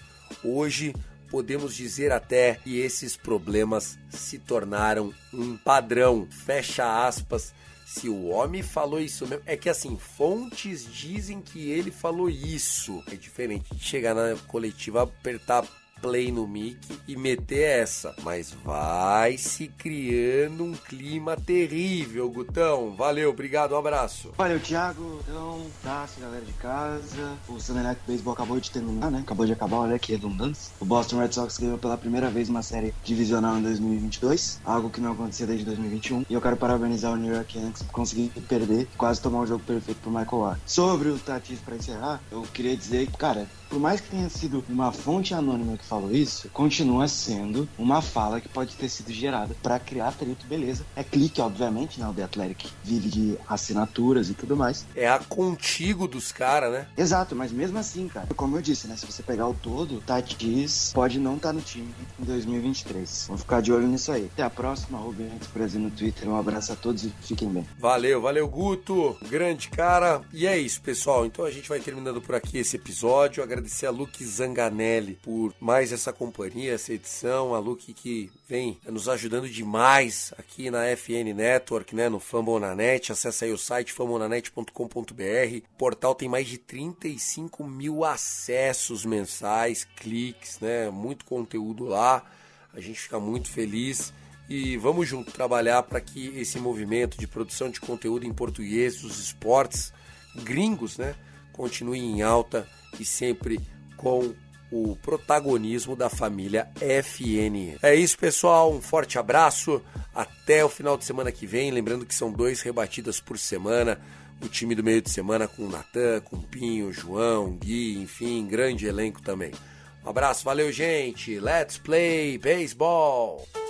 Hoje podemos dizer até que esses problemas se tornaram um padrão. Fecha aspas. Se o homem falou isso mesmo, é que assim, fontes dizem que ele falou isso. É diferente de chegar na coletiva, apertar play no mic e meter essa. Mas vai se criando um clima terrível, Gutão. Valeu, obrigado, um abraço. Valeu, Thiago. Então, Tássio, galera de casa. O Sunday Night Baseball acabou de terminar, né? Acabou de acabar, olha que redundância. O Boston Red Sox ganhou pela primeira vez uma série divisional em 2022, algo que não acontecia desde 2021. E eu quero parabenizar o New York Yankees por conseguir perder, quase tomar um jogo perfeito pro Michael Ward. Sobre o Tatis, para encerrar, eu queria dizer que, cara, por mais que tenha sido uma fonte anônima que falou isso, continua sendo uma fala que pode ter sido gerada para criar atrito, beleza. É clique, obviamente, né? O The Athletic vive de assinaturas e tudo mais. É a contigo dos caras, né? Exato, mas mesmo assim, cara, como eu disse, né? Se você pegar o todo, Tatis pode não estar tá no time em 2023. Vamos ficar de olho nisso aí. Até a próxima, Rubens Brasil no Twitter. Um abraço a todos e fiquem bem. Valeu, valeu, Guto. Grande cara. E é isso, pessoal. Então a gente vai terminando por aqui esse episódio agradecer a Luke Zanganelli por mais essa companhia, essa edição. A Luke que vem nos ajudando demais aqui na FN Network, né, no Fambonanet. Acesse aí o site fambonanet.com.br. O portal tem mais de 35 mil acessos mensais, cliques, né, muito conteúdo lá. A gente fica muito feliz e vamos junto trabalhar para que esse movimento de produção de conteúdo em português dos esportes gringos, né, continue em alta e sempre com o protagonismo da família FN. É isso, pessoal. Um forte abraço. Até o final de semana que vem. Lembrando que são dois rebatidas por semana. O time do meio de semana com o Natan, com o Pinho, João, Gui, enfim, grande elenco também. Um abraço, valeu, gente. Let's play baseball.